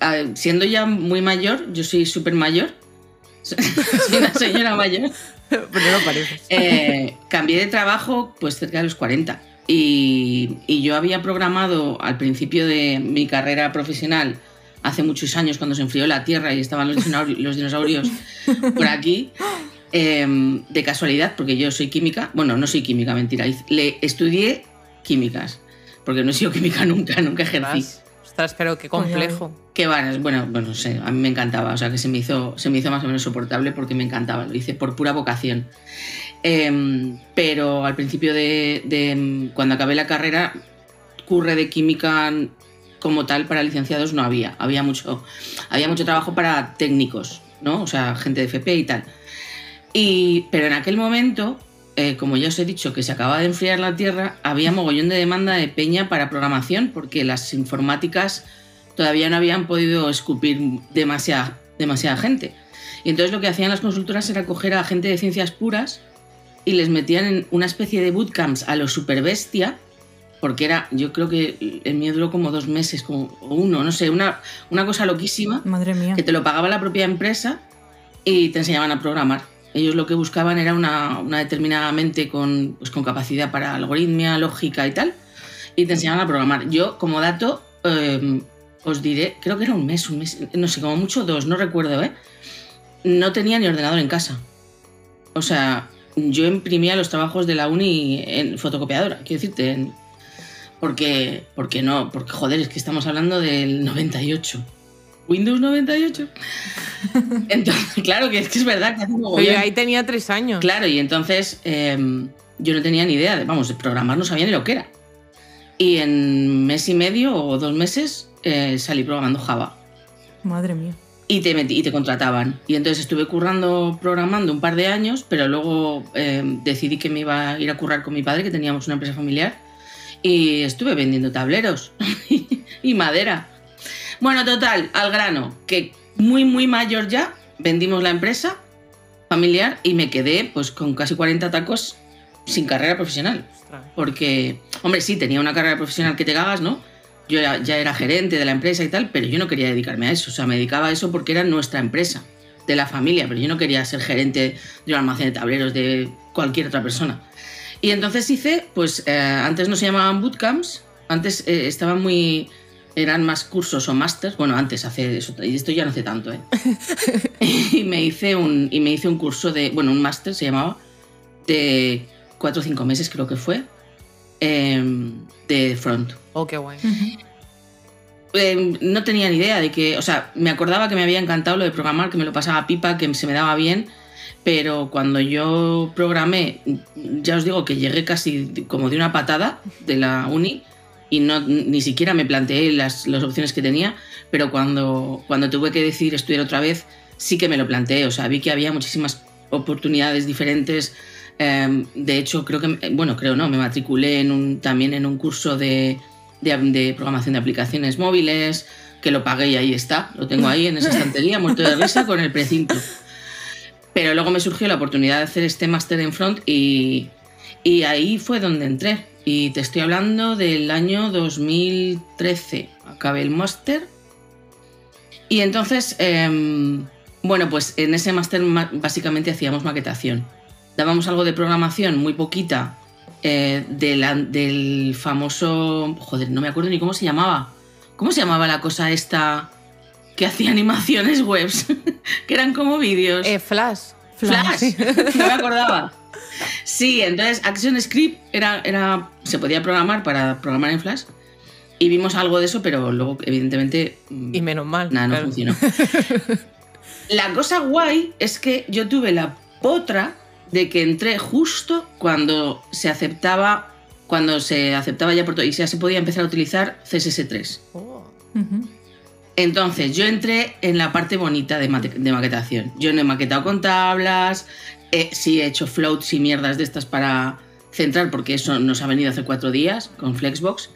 D: a- siendo ya muy mayor, yo soy súper mayor, soy una señora mayor,
B: Pero no parece.
D: eh, cambié de trabajo pues cerca de los 40 y, y yo había programado al principio de mi carrera profesional hace muchos años cuando se enfrió la Tierra y estaban los dinosaurios, los dinosaurios por aquí em, de casualidad porque yo soy química bueno no soy química mentira le estudié químicas porque no he sido química nunca nunca ejercí
B: Ostras, pero qué complejo.
D: que bueno, bueno, bueno, no sé, a mí me encantaba, o sea que se me hizo, se me hizo más o menos soportable porque me encantaba, lo hice por pura vocación. Em, pero al principio de, de, em, cuando acabé la carrera, curre de química como tal para licenciados no había. Había mucho, había mucho trabajo para técnicos, ¿no? O sea, gente de FP y tal. Y, pero en aquel momento, eh, como ya os he dicho, que se acaba de enfriar la Tierra, había mogollón de demanda de peña para programación porque las informáticas todavía no habían podido escupir demasiada, demasiada gente. Y entonces lo que hacían las consultoras era coger a gente de ciencias puras y les metían en una especie de bootcamps a lo super bestia, porque era, yo creo que el mío duró como dos meses, como uno, no sé, una, una cosa loquísima,
A: Madre mía.
D: que te lo pagaba la propia empresa y te enseñaban a programar. Ellos lo que buscaban era una, una determinada mente con, pues, con capacidad para algoritmia, lógica y tal, y te enseñaban a programar. Yo, como dato, eh, os diré, creo que era un mes, un mes, no sé, como mucho dos, no recuerdo, ¿eh? No tenía ni ordenador en casa. O sea, yo imprimía los trabajos de la uni en fotocopiadora, quiero decirte, en- porque, porque no, porque joder, es que estamos hablando del 98. Windows 98. Entonces, claro que es que es verdad que hace
B: yo ahí tenía tres años.
D: Claro, y entonces eh, yo no tenía ni idea de, vamos, de programar no sabía ni lo que era. Y en mes y medio o dos meses eh, salí programando Java.
A: Madre mía.
D: Y te, metí- y te contrataban. Y entonces estuve currando, programando un par de años, pero luego eh, decidí que me iba a ir a currar con mi padre, que teníamos una empresa familiar, y estuve vendiendo tableros y madera. Bueno, total, al grano, que muy, muy mayor ya, vendimos la empresa familiar y me quedé pues con casi 40 tacos sin carrera profesional. Porque, hombre, sí, tenía una carrera profesional que te cagas, ¿no? Yo era- ya era gerente de la empresa y tal, pero yo no quería dedicarme a eso. O sea, me dedicaba a eso porque era nuestra empresa, de la familia, pero yo no quería ser gerente de un almacén de tableros de cualquier otra persona. Y entonces hice, pues eh, antes no se llamaban bootcamps, antes eh, estaban muy. Eran más cursos o másters. Bueno, antes hace eso, y esto ya no hace tanto, ¿eh? y, me hice un, y me hice un curso de. bueno, un máster se llamaba, de cuatro o cinco meses creo que fue, em, de front.
B: Oh, qué guay.
D: Eh, no tenía ni idea de que, o sea, me acordaba que me había encantado lo de programar, que me lo pasaba pipa, que se me daba bien, pero cuando yo programé, ya os digo que llegué casi como de una patada de la uni y no, ni siquiera me planteé las, las opciones que tenía, pero cuando, cuando tuve que decidir estudiar otra vez, sí que me lo planteé, o sea, vi que había muchísimas oportunidades diferentes. eh, de hecho, creo que, bueno, creo no, me matriculé en un, también en un curso de, de, de programación de aplicaciones móviles, que lo pagué y ahí está, lo tengo ahí en esa estantería, muerto de risa con el precinto. Pero luego me surgió la oportunidad de hacer este máster en front y, y ahí fue donde entré. Y te estoy hablando del año 2013. Acabé el máster. Y entonces, em, bueno, pues en ese máster básicamente hacíamos maquetación. Dábamos algo de programación, muy poquita, eh, del famoso... Joder, no me acuerdo ni cómo se llamaba. ¿Cómo se llamaba la cosa esta que hacía animaciones webs? que eran como vídeos.
B: Eh, Flash.
D: Flash, no me acordaba. Sí, entonces ActionScript era, era, se podía programar para programar en Flash y vimos algo de eso, pero luego evidentemente
B: Y menos mal.
D: nada, no
B: claro.
D: funcionó. La cosa guay es que yo tuve la potra de que entré justo cuando se aceptaba, cuando se aceptaba ya por todo y ya se podía empezar a utilizar CSS3.
B: Oh.
D: Entonces, yo entré en la parte bonita de, maquetación. Yo no he maquetado con tablas, eh, sí he hecho floats y mierdas de estas para centrar, porque eso nos ha venido hace cuatro días con Flexbox.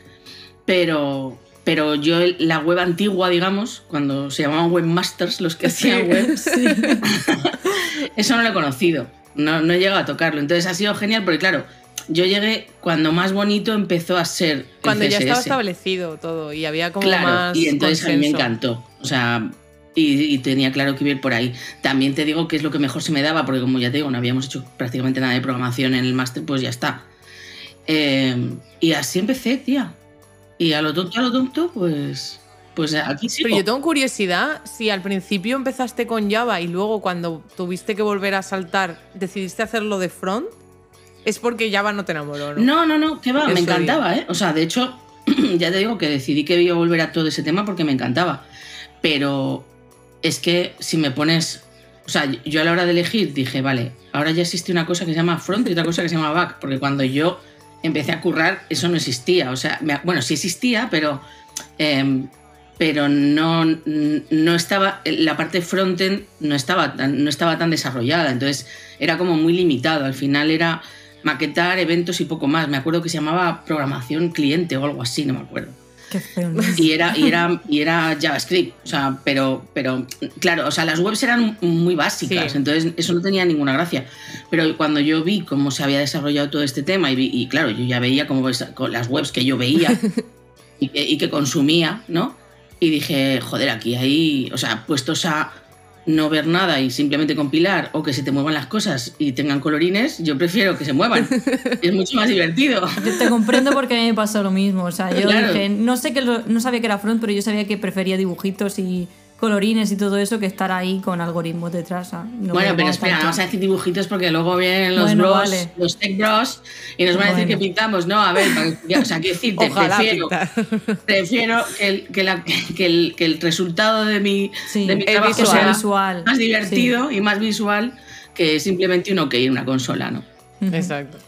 D: Pero, pero yo, la web antigua, digamos, cuando se llamaban webmasters, los que hacían web, eso no lo he conocido. No, no he llegado a tocarlo. Entonces ha sido genial porque, claro, yo llegué cuando más bonito empezó a ser. el
B: Cuando ya estaba establecido todo y había como
D: Claro,
B: más.
D: y entonces a mí me
B: consenso.
D: encantó. O sea, y, y tenía claro que iba a ir por ahí. También te digo que es lo que mejor se me daba, porque como ya te digo, no habíamos hecho prácticamente nada de programación en el máster, pues ya está. Eh, y así empecé, tía. Y a lo tonto, a lo tonto, pues. Pues aquí sigo.
B: Pero yo tengo curiosidad si al principio empezaste con Java y luego cuando tuviste que volver a saltar decidiste hacerlo de front, es porque Java no te enamoró, ¿no?
D: No, no, no, que va, me
B: Eso
D: encantaba, ¿eh? O sea, de hecho, ya te digo que decidí que iba a volver a todo ese tema porque me encantaba. Pero es que si me pones. O sea, yo a la hora de elegir dije, vale, ahora ya existe una cosa que se llama front y otra cosa que se llama back, porque cuando yo empecé a currar, eso no existía. O sea, me- bueno, sí existía, pero em, pero no, no estaba, la parte frontend no estaba, tan, no estaba tan desarrollada, entonces era como muy limitado. Al final era maquetar eventos y poco más. Me acuerdo que se llamaba programación cliente o algo así, no me acuerdo.
A: Qué feo. ¿no?
D: Y era, y era, y era JavaScript, o sea, pero, pero claro, o sea, las webs eran muy básicas,
B: Sí.
D: entonces eso no tenía ninguna gracia. Pero cuando yo vi cómo se había desarrollado todo este tema, y, vi- y claro, yo ya veía con las webs que yo veía y, que, y que consumía, ¿no? Y dije, joder, aquí hay, o sea, puestos a no ver nada y simplemente compilar o que se te muevan las cosas y tengan colorines, yo prefiero que se muevan. es mucho más divertido.
A: Yo te comprendo porque a mí me pasó lo mismo. O sea, yo
D: Claro.
A: dije, no sé que lo- no sabía que era front, pero yo sabía que prefería dibujitos y colorines y todo eso que estar ahí con algoritmos detrás. no
D: bueno, pero espera,
A: tanto.
D: vamos a decir dibujitos porque luego vienen los
A: Bueno,
D: bros,
A: vale.
D: los tech bros, y nos van a decir que pintamos. No, a ver, para que- o sea, quiero decirte,
B: Ojalá
D: prefiero, prefiero que el, que, la- que el, que el resultado de mi,
A: Sí,
D: de mi trabajo
B: visual.
D: sea
A: Visual,
D: más divertido y más visual que simplemente un OK en una consola, ¿no?
B: Exacto.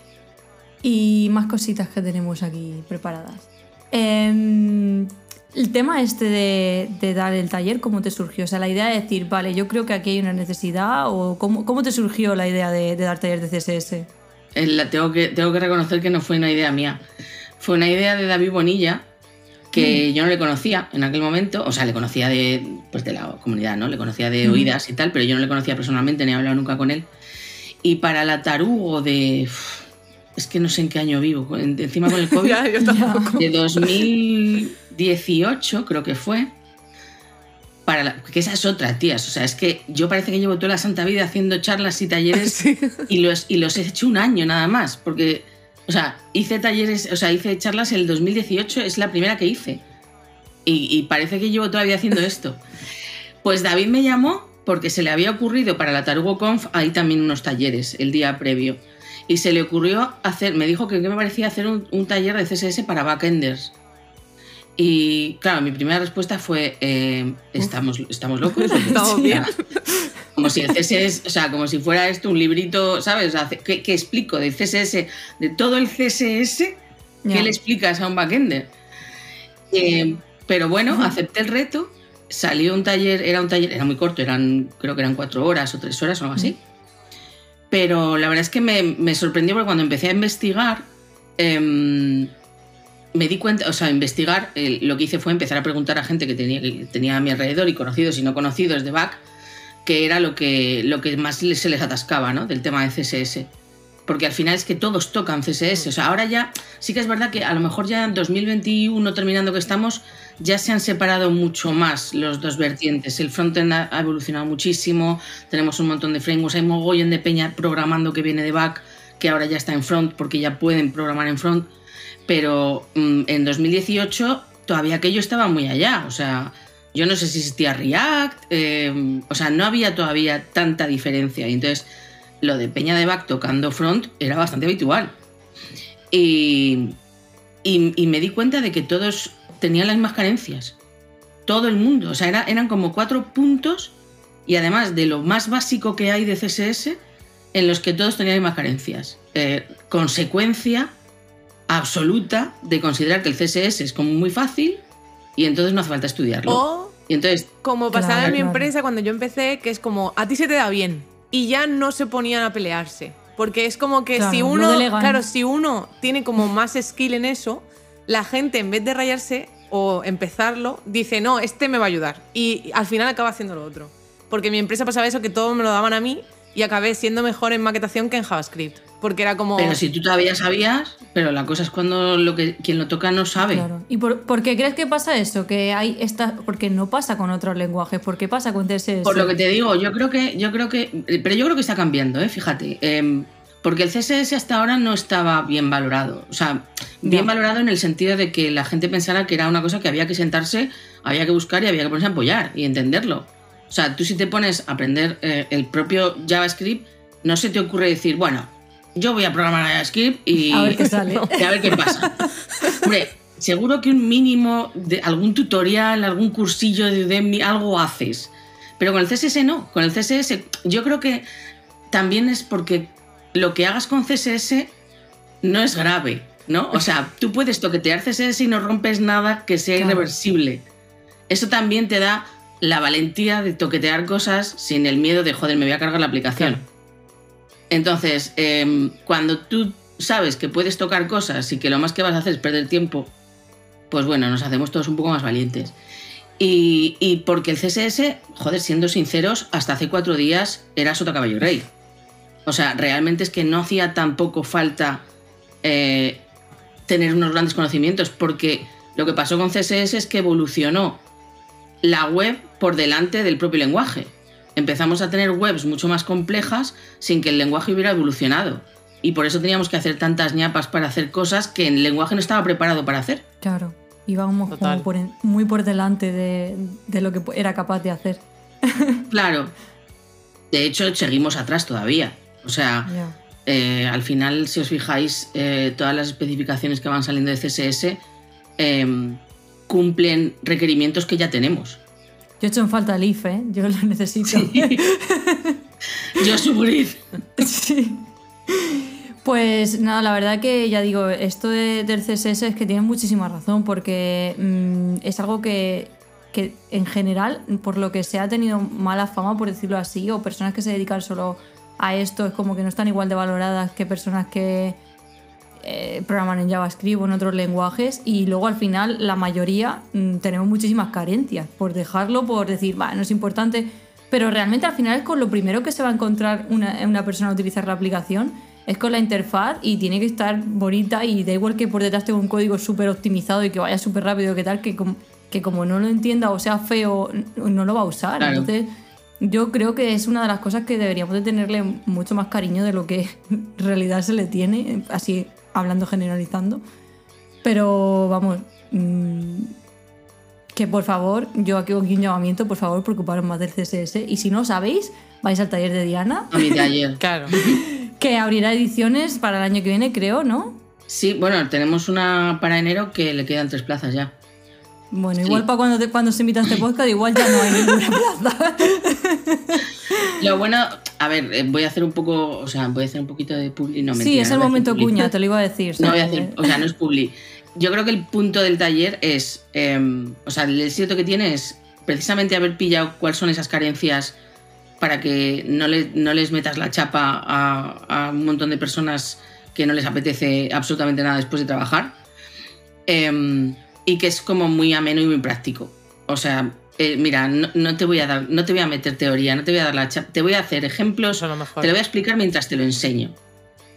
A: Y más cositas que tenemos aquí preparadas. Em, el tema este de, de dar el taller, ¿cómo te surgió? O sea, la idea de decir, vale, yo creo que aquí hay una necesidad, o ¿cómo, cómo te surgió la idea de, de dar taller de CSS?
D: La- tengo, que, tengo que reconocer que no fue una idea mía. Fue una idea de David Bonilla, que yo no le conocía en aquel momento. O sea, le conocía de, pues de la comunidad, ¿no? Le conocía de oídas y tal, pero yo no le conocía personalmente, ni he hablado nunca con él. Y para la tarugo de... Es que no sé en qué año vivo. en- Encima con el COVID.
B: Ya, yo tampoco.
D: de 2018, creo que fue. Para la- que esa es otra, tías. O sea, es que yo parece que llevo toda la santa vida haciendo charlas y talleres
B: Sí.
D: y los, y los he hecho un año nada más, porque, o sea, hice talleres, o sea, hice charlas el 2018, es la primera que hice. Y, y parece que llevo todavía haciendo esto. Pues David me llamó porque se le había ocurrido para la Tarugo Conf, hay también unos talleres el día previo. Y se le ocurrió hacer, me dijo que me parecía hacer un, un taller de CSS para backenders. Y claro, mi primera respuesta fue, eh, estamos, estamos locos.
B: Estamos bien.
D: Como si el CSS, o sea, como si fuera esto un librito, ¿sabes? O sea, ¿qué, qué explico del CSS? De todo el CSS, ¿qué le explicas a un backender? Eh, pero bueno, acepté el reto, salió un taller, era un taller, era muy corto, eran, creo que eran cuatro horas o tres horas o algo así. Pero la verdad es que me, sorprendió porque cuando empecé a investigar, em, me di cuenta, o sea, investigar, eh, lo que hice fue empezar a preguntar a gente que tenía, que tenía a mi alrededor y conocidos y no conocidos de back, que era lo que, lo que más se les atascaba, ¿no? Del tema de CSS. Porque al final es que todos tocan CSS. O sea, ahora ya sí que es verdad que a lo mejor ya en 2021, terminando que estamos, ya se han separado mucho más los dos vertientes. El frontend ha evolucionado muchísimo, tenemos un montón de frameworks, hay mogollón de peña programando que viene de back, que ahora ya está en front porque ya pueden programar en front. Pero mm, en 2018 todavía aquello estaba muy allá. O sea, yo no sé si existía React, eh, o sea, no había todavía tanta diferencia. Y entonces lo de Peña de Back tocando front era bastante habitual. Y, y- y me di cuenta de que todos tenían las mismas carencias. Todo el mundo. O sea, era- eran como cuatro puntos y además de lo más básico que hay de CSS, en los que todos tenían las mismas carencias. Eh, consecuencia absoluta de considerar que el CSS es como muy fácil y entonces no hace falta estudiarlo.
B: O
D: Y entonces
B: como pasaba
A: Claro,
B: en mi
A: claro.
B: empresa cuando yo empecé, que es como, a ti se te da bien. Y ya no se ponían a pelearse. Porque es como que
A: Claro,
B: si uno, claro, si uno tiene como más skill en eso, la gente en vez de rayarse o empezarlo, dice, no, este me va a ayudar. Y al final acaba haciendo lo otro. Porque en mi empresa pasaba eso, que todo me lo daban a mí y acabé siendo mejor en maquetación que en JavaScript. Porque era como...
D: Pero si tú todavía sabías, pero la cosa es cuando lo que, quien lo toca no sabe.
A: Claro. ¿Y por, por qué crees que pasa eso? Que hay esta, porque no pasa con otros lenguajes, ¿por qué pasa con CSS?
D: Por lo que te digo, yo creo que, yo creo que, pero yo creo que está cambiando, ¿eh? fíjate, Em, porque el CSS hasta ahora no estaba bien valorado, o sea, bien
A: Ya.
D: valorado en el sentido de que la gente pensara que era una cosa que había que sentarse, había que buscar y había que ponerse a apoyar y entenderlo. O sea, tú si te pones a aprender eh, el propio JavaScript, no se te ocurre decir, bueno, yo voy a programar JavaScript y
A: A ver qué sale.
D: y a ver qué pasa. Hombre, seguro que un mínimo de algún tutorial, algún cursillo de Udemy, algo haces. Pero con el CSS no. Con el CSS yo creo que también es porque lo que hagas con CSS no es grave. ¿no? O sea, tú puedes toquetear CSS y no rompes nada que sea
A: Claro.
D: irreversible. Eso también te da la valentía de toquetear cosas sin el miedo de, joder, me voy a cargar la aplicación.
B: Claro.
D: Entonces, em, cuando tú sabes que puedes tocar cosas y que lo más que vas a hacer es perder tiempo, pues bueno, nos hacemos todos un poco más valientes. Y, porque el CSS, joder, siendo sinceros, hasta hace cuatro días era sota caballo rey. O sea, realmente es que no hacía tampoco falta eh, tener unos grandes conocimientos, porque lo que pasó con CSS es que evolucionó la web por delante del propio lenguaje. Empezamos a tener webs mucho más complejas sin que el lenguaje hubiera evolucionado. Y por eso teníamos que hacer tantas ñapas para hacer cosas que el lenguaje no estaba preparado para hacer.
A: Claro, íbamos
B: Total.
A: como por en- muy por delante de, de lo que era capaz de hacer.
D: Claro. De hecho, seguimos atrás todavía. O sea, eh, al final, si os fijáis, eh, todas las especificaciones que van saliendo de CSS em, cumplen requerimientos que ya tenemos.
A: Yo he hecho en falta el IF, ¿eh? Yo lo necesito.
D: Yo sufrí.
A: Sí. Pues nada, la verdad que ya digo, esto de- del CSS es que tiene muchísima razón porque mm, es algo que, que en general, por lo que se ha tenido mala fama, por decirlo así, o personas que se dedican solo a esto, es como que no están igual de valoradas que personas que eh, programan en JavaScript o en otros lenguajes y luego al final la mayoría mm, tenemos muchísimas carencias por dejarlo, por decir, va, no es importante, pero realmente al final es con lo primero que se va a encontrar una, una persona a utilizar la aplicación, es con la interfaz y tiene que estar bonita y da igual que por detrás tenga un código súper optimizado y que vaya súper rápido, que tal, que, com- que como no lo entienda o sea feo, no lo va a usar.
D: Claro.
A: Entonces yo creo que es una de las cosas que deberíamos de tenerle mucho más cariño de lo que en realidad se le tiene, así hablando generalizando. Pero vamos, mm, que por favor, yo aquí aquí un llamamiento, por favor, preocuparos más del CSS. Y si no sabéis, vais al taller de Diana,
D: A de ayer.
B: Claro.
A: que abrirá ediciones para el año que viene, creo, ¿no?
D: Sí, bueno, tenemos una para enero que le quedan tres plazas ya.
A: Bueno,
D: Sí.
A: igual para cuando, te- cuando se invita a este podcast, igual ya no hay ninguna plaza.
D: Lo bueno, a ver, eh, voy a hacer un poco, o sea, voy a hacer un poquito de publi. No,
A: sí,
D: mentira,
A: es
D: no
A: el momento cuña, te lo iba a decir.
D: No voy a hacer, o sea, no es publi. Yo creo que el punto del taller es, eh, o sea, el éxito que tiene es precisamente haber pillado cuáles son esas carencias para que no, le- no les metas la chapa a, a un montón de personas que no les apetece absolutamente nada después de trabajar. Eh, y que es como muy ameno y muy práctico. O sea, eh, mira, no, no te voy a dar, no te voy a meter teoría, no te voy a dar la chapa, te voy a hacer ejemplos
B: lo mejor.
D: te lo voy a explicar mientras te lo enseño.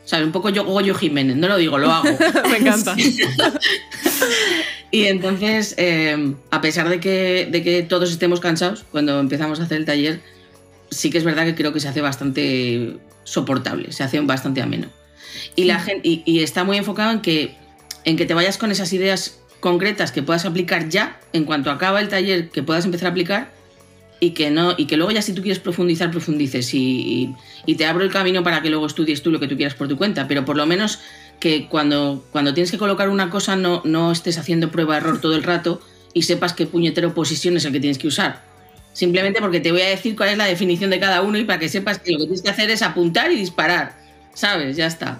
D: ¿Sabes? Un poco yo Goyo Jiménez, no lo digo, lo hago.
B: Me encanta.
D: y entonces, eh, a pesar de que, de que todos estemos cansados cuando empezamos a hacer el taller, sí que es verdad que creo que se hace bastante soportable, se hace bastante ameno. Y, la gente, y, y está muy enfocado en que, en que te vayas con esas ideas concretas que puedas aplicar ya, en cuanto acaba el taller, que puedas empezar a aplicar y que no y que luego ya si tú quieres profundizar profundices y, y- y te abro el camino para que luego estudies tú lo que tú quieras por tu cuenta. Pero por lo menos que cuando, cuando tienes que colocar una cosa no, no estés haciendo prueba error todo el rato y sepas qué puñetero posición es el que tienes que usar. Simplemente porque te voy a decir cuál es la definición de cada uno y para que sepas que lo que tienes que hacer es apuntar y disparar sabes ya está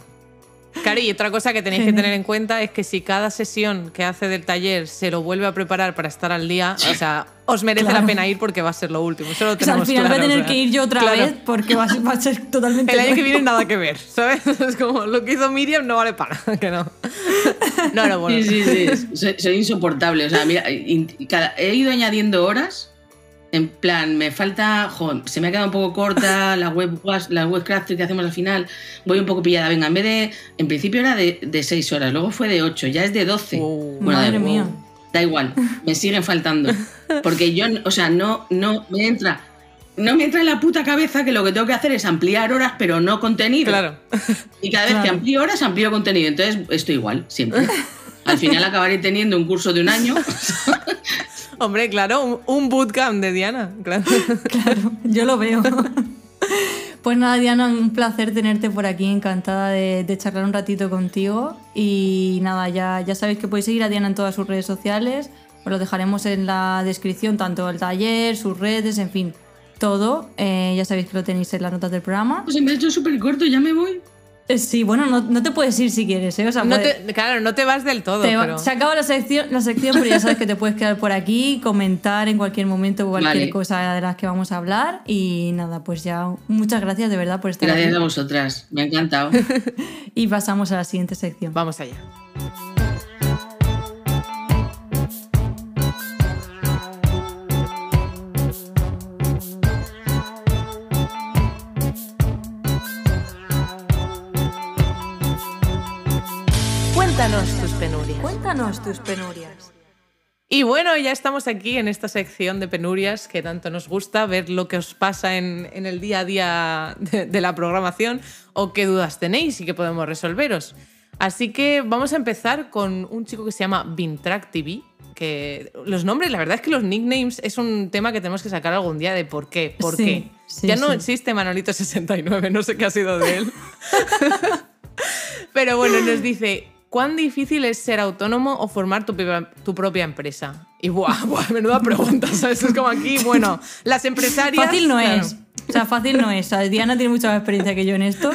B: Claro, y otra cosa que tenéis que tener en cuenta es que si cada sesión que hace del taller se lo vuelve a preparar para estar al día, o sea, os merece
A: Claro.
B: la pena ir porque va a ser lo último. Eso lo
A: O sea, al final
B: claro,
A: voy a tener
B: o sea,
A: que ir yo otra
B: claro.
A: vez porque va a ser, va a ser totalmente.
B: El año que viene nada que ver, ¿sabes? Es como lo que hizo Miriam no vale para que no. No, no, bueno.
D: Sí, sí, sí. Soy, soy insoportable. O sea, mira, cada- he ido añadiendo horas. En plan, me falta. jo, se me ha quedado un poco corta la web la webcraft que hacemos al final. Voy un poco pillada. Venga, en vez de. En principio era de, de 6 horas, luego fue de 8, ya es de 12.
B: Wow.
D: Bueno,
A: Madre
D: da,
A: mía.
D: da igual, me siguen faltando. Porque yo, o sea, no, no me entra. No me entra en la puta cabeza que lo que tengo que hacer es ampliar horas, pero no contenido.
B: Claro.
D: Y cada vez que amplío horas, amplío contenido. Entonces, estoy igual, siempre. Al final acabaré teniendo un curso de un año.
B: Hombre, claro, un, un bootcamp de Diana. Claro.
A: Claro, yo lo veo. Pues nada, Diana, un placer tenerte por aquí, encantada de, de charlar un ratito contigo. Y nada, ya, ya sabéis que podéis seguir a Diana en todas sus redes sociales. Os lo dejaremos en la descripción, tanto el taller, sus redes, en fin, todo. Eh, ya sabéis que lo tenéis en las notas del programa.
D: Pues se me ha hecho súper corto, ya me voy.
A: Eh, Sí, bueno, no, no te puedes ir si quieres, ¿eh? O sea,
B: No
A: puedes-
B: te- claro, no te vas del todo,
A: te va-
B: pero...
A: Se acaba la sección, la sección, pero ya sabes que te puedes quedar por aquí, comentar en cualquier momento cualquier
D: Vale.
A: cosa de las que vamos a hablar. Y nada, pues ya muchas gracias de verdad por estar
D: Gracias a
A: aquí.
D: vosotras, me ha encantado.
A: Y pasamos a la siguiente sección.
B: Vamos allá. Cuéntanos tus penurias. Y bueno, ya estamos aquí en esta sección de penurias que tanto nos gusta, ver lo que os pasa en, en el día a día de, de la programación o qué dudas tenéis y qué podemos resolveros. Así que vamos a empezar con un chico que se llama Vintrack TV, que los nombres, la verdad es que los nicknames es un tema que tenemos que sacar algún día de por qué, por
A: Sí,
B: qué.
A: sí,
B: ya no
A: sí.
B: existe Manolito69, no sé qué ha sido de él. Pero bueno, nos dice, ¿cuán difícil es ser autónomo o formar tu, propia- tu propia empresa? Y buah, buah, menuda pregunta, ¿sabes? Es como aquí, bueno, las empresarias...
A: Fácil no
B: claro.
A: es. O sea, fácil no es. O sea, Diana tiene mucha más experiencia que yo en esto.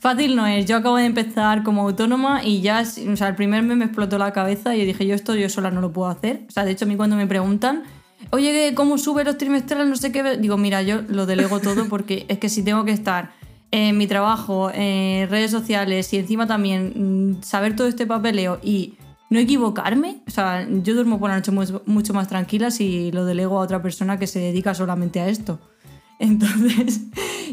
A: Fácil no es. Yo acabo de empezar como autónoma y ya, o sea, el primer mes me explotó la cabeza y yo dije, yo esto yo sola no lo puedo hacer. O sea, de hecho, a mí cuando me preguntan, oye, ¿cómo sube los trimestrales? No sé qué. Digo, mira, yo lo delego todo porque es que si tengo que estar en mi trabajo, en redes sociales y encima también mm, saber todo este papeleo y no equivocarme, o sea, yo duermo por la noche mu- mucho más tranquila si lo delego a otra persona que se dedica solamente a esto. Entonces,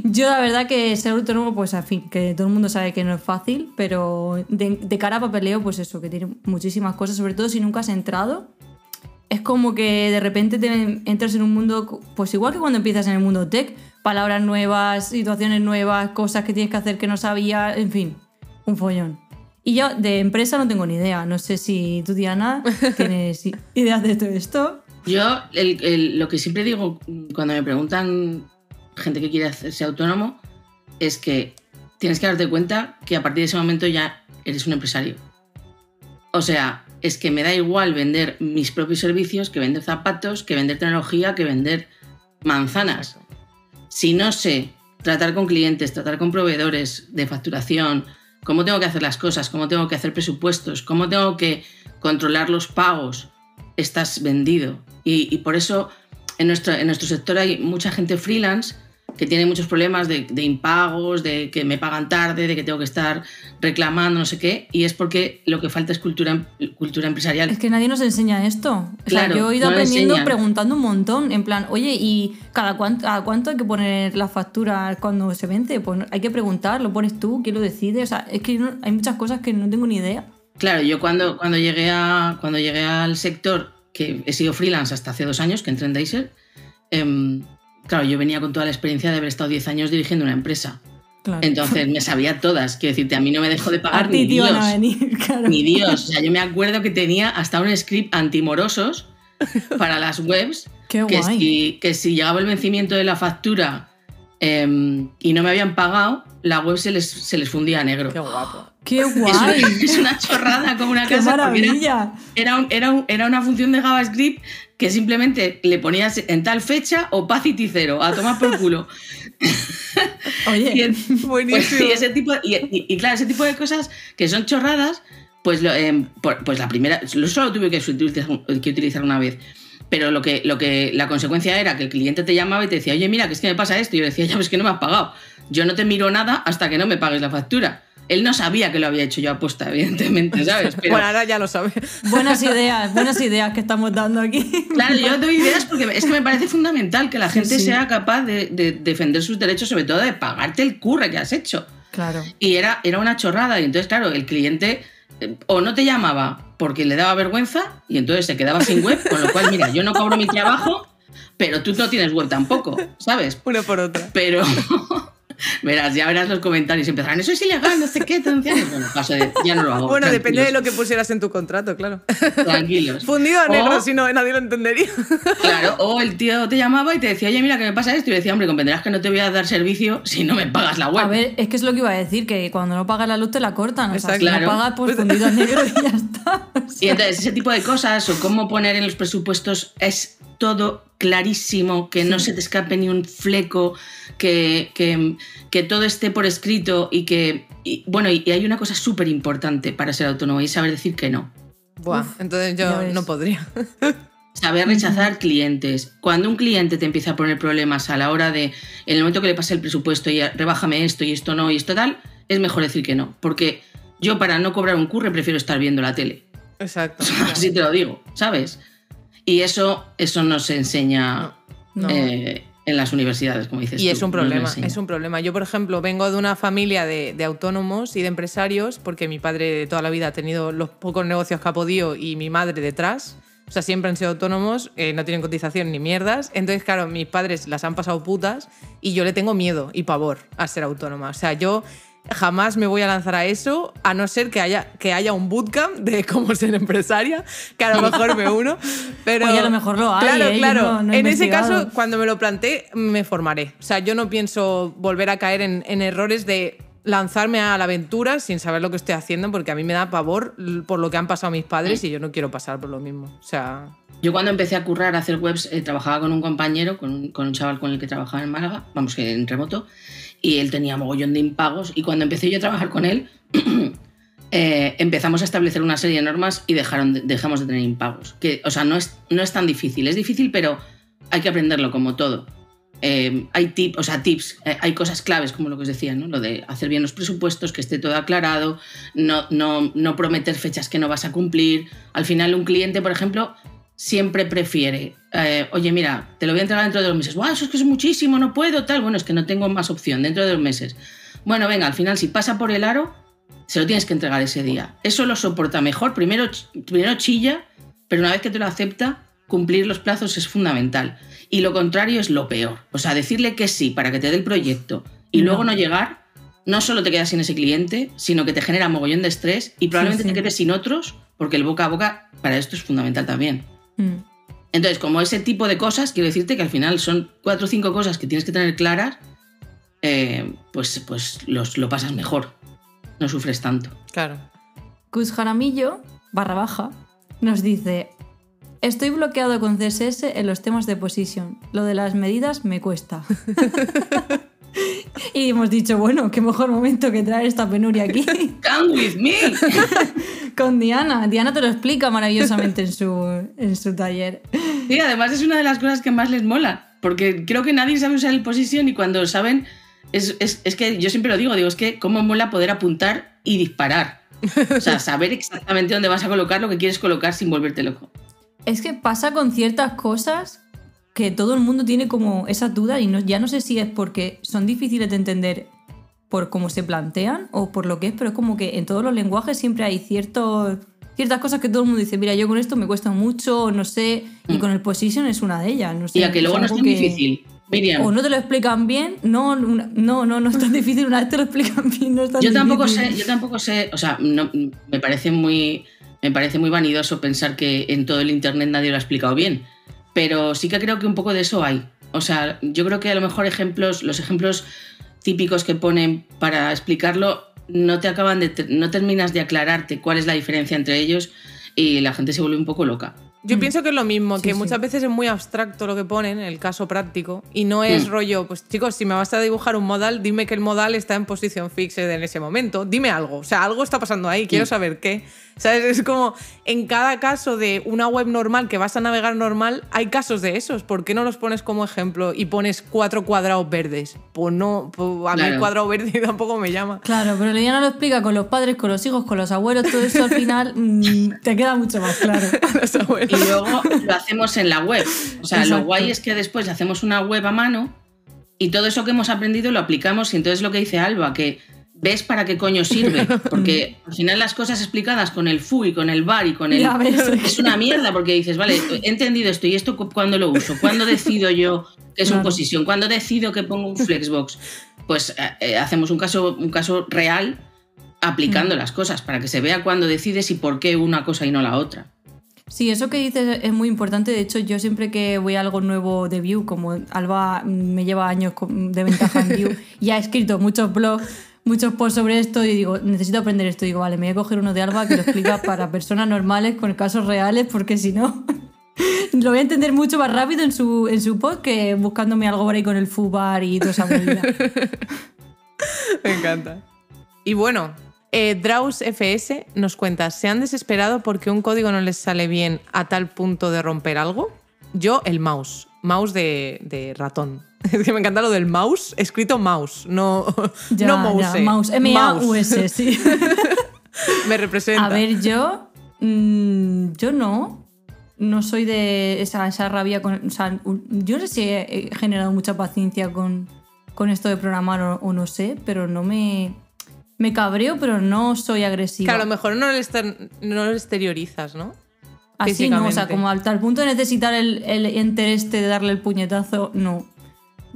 A: yo la verdad que ser autónomo, pues en fin, que todo el mundo sabe que no es fácil, pero de, cara a papeleo, pues eso, que tiene muchísimas cosas, sobre todo si nunca has entrado. Es como que de repente te entras en un mundo, pues igual que cuando empiezas en el mundo tech, palabras nuevas, situaciones nuevas, cosas que tienes que hacer que no sabías, en fin, un follón. Y yo de empresa no tengo ni idea, no sé si tú, Diana, tienes i- ideas de todo esto.
D: Yo el- el- lo que siempre digo cuando me preguntan gente que quiere hacerse autónomo es que tienes que darte cuenta que a partir de ese momento ya eres un empresario. O sea, es que me da igual vender mis propios servicios que vender zapatos, que vender tecnología, que vender manzanas. Si no sé tratar con clientes, tratar con proveedores de facturación, cómo tengo que hacer las cosas, cómo tengo que hacer presupuestos, cómo tengo que controlar los pagos, estás vendido. Y, y por eso en nuestro, en nuestro sector hay mucha gente freelance que tiene muchos problemas de, de impagos, de que me pagan tarde, de que tengo que estar reclamando, no sé qué, y es porque lo que falta es cultura, cultura empresarial.
A: Es que nadie nos enseña esto. O sea,
D: Claro,
A: yo he ido
D: no
A: aprendiendo preguntando un montón, en plan, oye, ¿y cada cuánto, cada cuánto hay que poner las facturas cuando se vence? Pues hay que preguntar, lo pones tú, ¿quién lo decide? O sea, es que no- hay muchas cosas que no tengo ni idea.
D: Claro, yo cuando, cuando, llegué a, cuando llegué al sector, que he sido freelance hasta hace dos años, que entré en Deiser, em, claro, yo venía con toda la experiencia de haber estado 10 años dirigiendo una empresa.
A: Claro.
D: Entonces me sabía todas. Quiero decirte, a mí no me dejó de pagar
A: a
D: ni Dios.
A: a venir, claro.
D: Ni Dios. O sea, yo me acuerdo que tenía hasta un script antimorosos para las webs.
A: Qué
D: que,
A: guay.
D: si, que si llegaba el vencimiento de la factura em, y no me habían pagado, la web se les, se les fundía a negro.
B: Qué guapo.
A: ¡Qué
D: Es una,
A: guay!
D: es una chorrada como una
A: ¡Qué
D: casa.
A: maravilla!
D: Era, un- era, un- era una función de JavaScript que simplemente le ponías en tal fecha opacity cero, a tomar por culo. Y,
A: Oye,
D: pues, y ese tipo, y, y- y claro, ese tipo de cosas que son chorradas, pues, lo, por- pues la primera, lo solo tuve que utilizar una vez. Pero lo que, lo que la consecuencia era que el cliente te llamaba y te decía, oye, mira, que es que me pasa esto. Y yo decía, ya ves que no me has pagado. Yo no te miro nada hasta que no me pagues la factura. Él no sabía que lo había hecho yo aposta, evidentemente, ¿sabes? Pero,
B: Bueno, ahora ya lo sabes.
A: buenas ideas, buenas ideas que estamos dando aquí.
D: Claro, yo doy ideas porque es que me parece fundamental que la gente
A: sí.
D: sea capaz de, de defender sus derechos, sobre todo de pagarte el curre que has hecho.
A: Claro.
D: Y era, era una chorrada. Y entonces, claro, el cliente eh, o no te llamaba porque le daba vergüenza y entonces se quedaba sin web, con lo cual, mira, yo no cobro mi trabajo, pero tú no tienes web tampoco, ¿sabes?
B: Una por otra.
D: Pero verás, ya verás los comentarios, empezarán, eso es ilegal, no sé qué, te anuncian". Bueno, paso de- ya no lo hago.
B: Bueno, depende de lo que pusieras en tu contrato, claro.
D: Tranquilos.
B: Fundido a negro, si no, nadie lo entendería.
D: Claro, o el tío te llamaba y te decía, oye, mira, que me pasa esto. Y yo decía, hombre, comprenderás que no te voy a dar servicio si no me pagas la web.
A: A ver, es que es lo que iba a decir, que cuando no pagas la luz te la cortan. O sea, si
D: Claro.
A: no pagas, pues fundido a negro y ya está. O
D: Y entonces ese tipo de cosas o cómo poner en los presupuestos es todo clarísimo, que no se te escape ni un fleco, que, que, que todo esté por escrito y que, y, bueno, y, y hay una cosa súper importante para ser autónomo y es saber decir que no.
B: Buah, entonces yo no podría.
D: Saber rechazar clientes. Cuando un cliente te empieza a poner problemas a la hora de, en el momento que le pase el presupuesto y rebájame esto y esto no y esto tal, es mejor decir que no. Porque yo para no cobrar un curre prefiero estar viendo la tele.
B: Exacto.
D: Así te lo digo, ¿sabes? Y eso, eso no se enseña
A: No.
D: eh, en las universidades, como dices
B: Y
D: tú,
B: es un
D: no
B: problema,
D: enseñan.
B: es un problema. Yo, por ejemplo, vengo de una familia de, de autónomos y de empresarios, porque mi padre de toda la vida ha tenido los pocos negocios que ha podido y mi madre detrás. O sea, siempre han sido autónomos, eh, no tienen cotización ni mierdas. Entonces, claro, mis padres las han pasado putas y yo le tengo miedo y pavor a ser autónoma. O sea, yo jamás me voy a lanzar a eso, a no ser que haya, que haya un bootcamp de cómo ser empresaria, que a lo mejor me uno. Pero,
A: Oye, a lo mejor lo hay,
B: Claro,
A: ¿eh?
B: Claro.
A: no- no
B: en ese caso, cuando me lo planteé, me formaré. O sea, yo no pienso volver a caer en, en errores de lanzarme a la aventura sin saber lo que estoy haciendo, porque a mí me da pavor por lo que han pasado mis padres y yo no quiero pasar por lo mismo. O sea,
D: Yo cuando empecé a currar, a hacer webs, eh, trabajaba con un compañero, con un, con un chaval con el que trabajaba en Málaga, vamos que en remoto, y él tenía mogollón de impagos. Y cuando empecé yo a trabajar con él, eh, empezamos a establecer una serie de normas y dejaron de- dejamos de tener impagos. Que, o sea, no es, no es tan difícil. Es difícil, pero hay que aprenderlo como todo. Eh, hay tip, o sea, tips, eh, hay cosas claves, como lo que os decía, ¿no? Lo de hacer bien los presupuestos, que esté todo aclarado, no, no, no prometer fechas que no vas a cumplir. Al final, un cliente, por ejemplo, siempre prefiere, eh, oye, mira, te lo voy a entregar dentro de dos meses. ¡Guau, eso es que es muchísimo, no puedo, tal! Bueno, es que no tengo más opción dentro de dos meses. Bueno, venga, al final, si pasa por el aro, se lo tienes que entregar ese día. Eso lo soporta mejor. Primero, primero chilla, pero una vez que te lo acepta, cumplir los plazos es fundamental. Y lo contrario es lo peor. O sea, decirle que sí para que te dé el proyecto y
A: No.
D: luego no llegar, no solo te quedas sin ese cliente, sino que te genera mogollón de estrés y probablemente
A: sí.
D: te quedes sin otros, porque el boca a boca para esto es fundamental también.
A: Mm.
D: Entonces, como ese tipo de cosas, quiero decirte que al final son cuatro o cinco cosas que tienes que tener claras, eh, pues, pues los, lo pasas mejor. No sufres tanto.
B: claro.
A: Cus Jaramillo, barra baja, nos dice: Estoy bloqueado con CSS en los temas de position. Lo de las medidas me cuesta. y hemos dicho: Bueno, qué mejor momento que traer esta penuria aquí
D: Come with me.
A: con Diana. Diana te lo explica maravillosamente en su, en su taller.
D: Sí, además es una de las cosas que más les mola, porque creo que nadie sabe usar el position y cuando lo saben, es, es- es que yo siempre lo digo, digo, es que cómo mola poder apuntar y disparar. O sea, saber exactamente dónde vas a colocar lo que quieres colocar sin volverte loco.
A: Es que pasa con ciertas cosas que todo el mundo tiene como esa duda y no, ya no sé si es porque son difíciles de entender por cómo se plantean o por lo que es, pero es como que en todos los lenguajes siempre hay ciertos, ciertas cosas que todo el mundo dice, mira, yo con esto me cuesta mucho, no sé, y
D: Mm.
A: con el position es una de ellas. No sé,
D: Y a que luego no es tan
A: que-
D: difícil. Miriam,
A: O no te lo explican bien, no, no, no, no es tan difícil, una vez te lo explican bien, no es tan
D: yo tampoco sé, yo tampoco sé, o sea, no- me parece muy me parece muy vanidoso pensar que en todo el internet nadie lo ha explicado bien, pero sí que creo que un poco de eso hay. O sea, yo creo que a lo mejor ejemplos, los ejemplos típicos que ponen para explicarlo no te acaban de no terminas de aclararte cuál es la diferencia entre ellos y la gente se vuelve un poco loca.
B: Yo
A: Mm.
B: pienso que es lo mismo,
A: Sí,
B: que
A: sí.
B: muchas veces es muy abstracto lo que ponen, el caso práctico, y no es
D: Mm.
B: rollo, pues chicos, si me vas a dibujar un modal, dime que el modal está en posición fixed en ese momento, dime algo, o sea, algo está pasando ahí, quiero
D: Mm.
B: saber qué. ¿Sabes? Es como en cada caso de una web normal que vas a navegar normal, hay casos de esos. ¿Por qué no los pones como ejemplo y pones cuatro cuadrados verdes? Pues no, pues a mí el cuadrado verde tampoco me llama.
A: Claro, pero Diana lo explica con los padres, con los hijos, con los abuelos, todo eso al final te queda mucho más claro.
B: Los abuelos.
D: Y luego lo hacemos en la web. O sea, lo guay es que después hacemos una web a mano y todo eso que hemos aprendido lo aplicamos. Y entonces lo que dice Alba, que ves para qué coño sirve. Porque al final las cosas explicadas con el fu y con el bar y con el.
A: Ves.
D: Es una mierda porque dices, vale, he entendido esto y esto cu- cuándo lo uso, cuándo decido yo que es un
A: Claro.
D: posición, cuándo decido que pongo un flexbox. Pues eh, eh, hacemos un caso, un caso real aplicando
A: Mm.
D: las cosas para que se vea cuándo decides y por qué una cosa y no la otra.
A: Sí, eso que dices es muy importante. De hecho, yo siempre que voy a algo nuevo de Vue, como Alba me lleva años de ventaja en Vue y ha escrito muchos blogs, muchos posts sobre esto y digo, necesito aprender esto. Digo, vale, me voy a coger uno de Alba que lo explica para personas normales con casos reales porque si no... Lo voy a entender mucho más rápido en su, en su pod que buscándome algo por ahí con el fubar y toda esa movida.
B: Me encanta. Y bueno, eh, Draus FS nos cuenta, ¿se han desesperado porque un código no les sale bien a tal punto de romper algo? Yo, el mouse. Mouse de, de ratón. Es que me encanta lo del mouse, escrito mouse, no,
A: Ya,
B: no mouse.
A: ya, mouse. M-A-U-S, sí.
B: Me representa.
A: A ver, yo. mm, yo no. No soy de esa, esa rabia con. O sea, un- yo no sé si he he generado mucha paciencia con, con esto de programar o, o no sé, pero no me. Me cabreo, pero no soy agresiva.
B: Que a lo mejor no lo, exter- no lo exteriorizas, ¿no?
A: Así no, o sea, como al tal punto de necesitar el, el enter este de darle el puñetazo, no.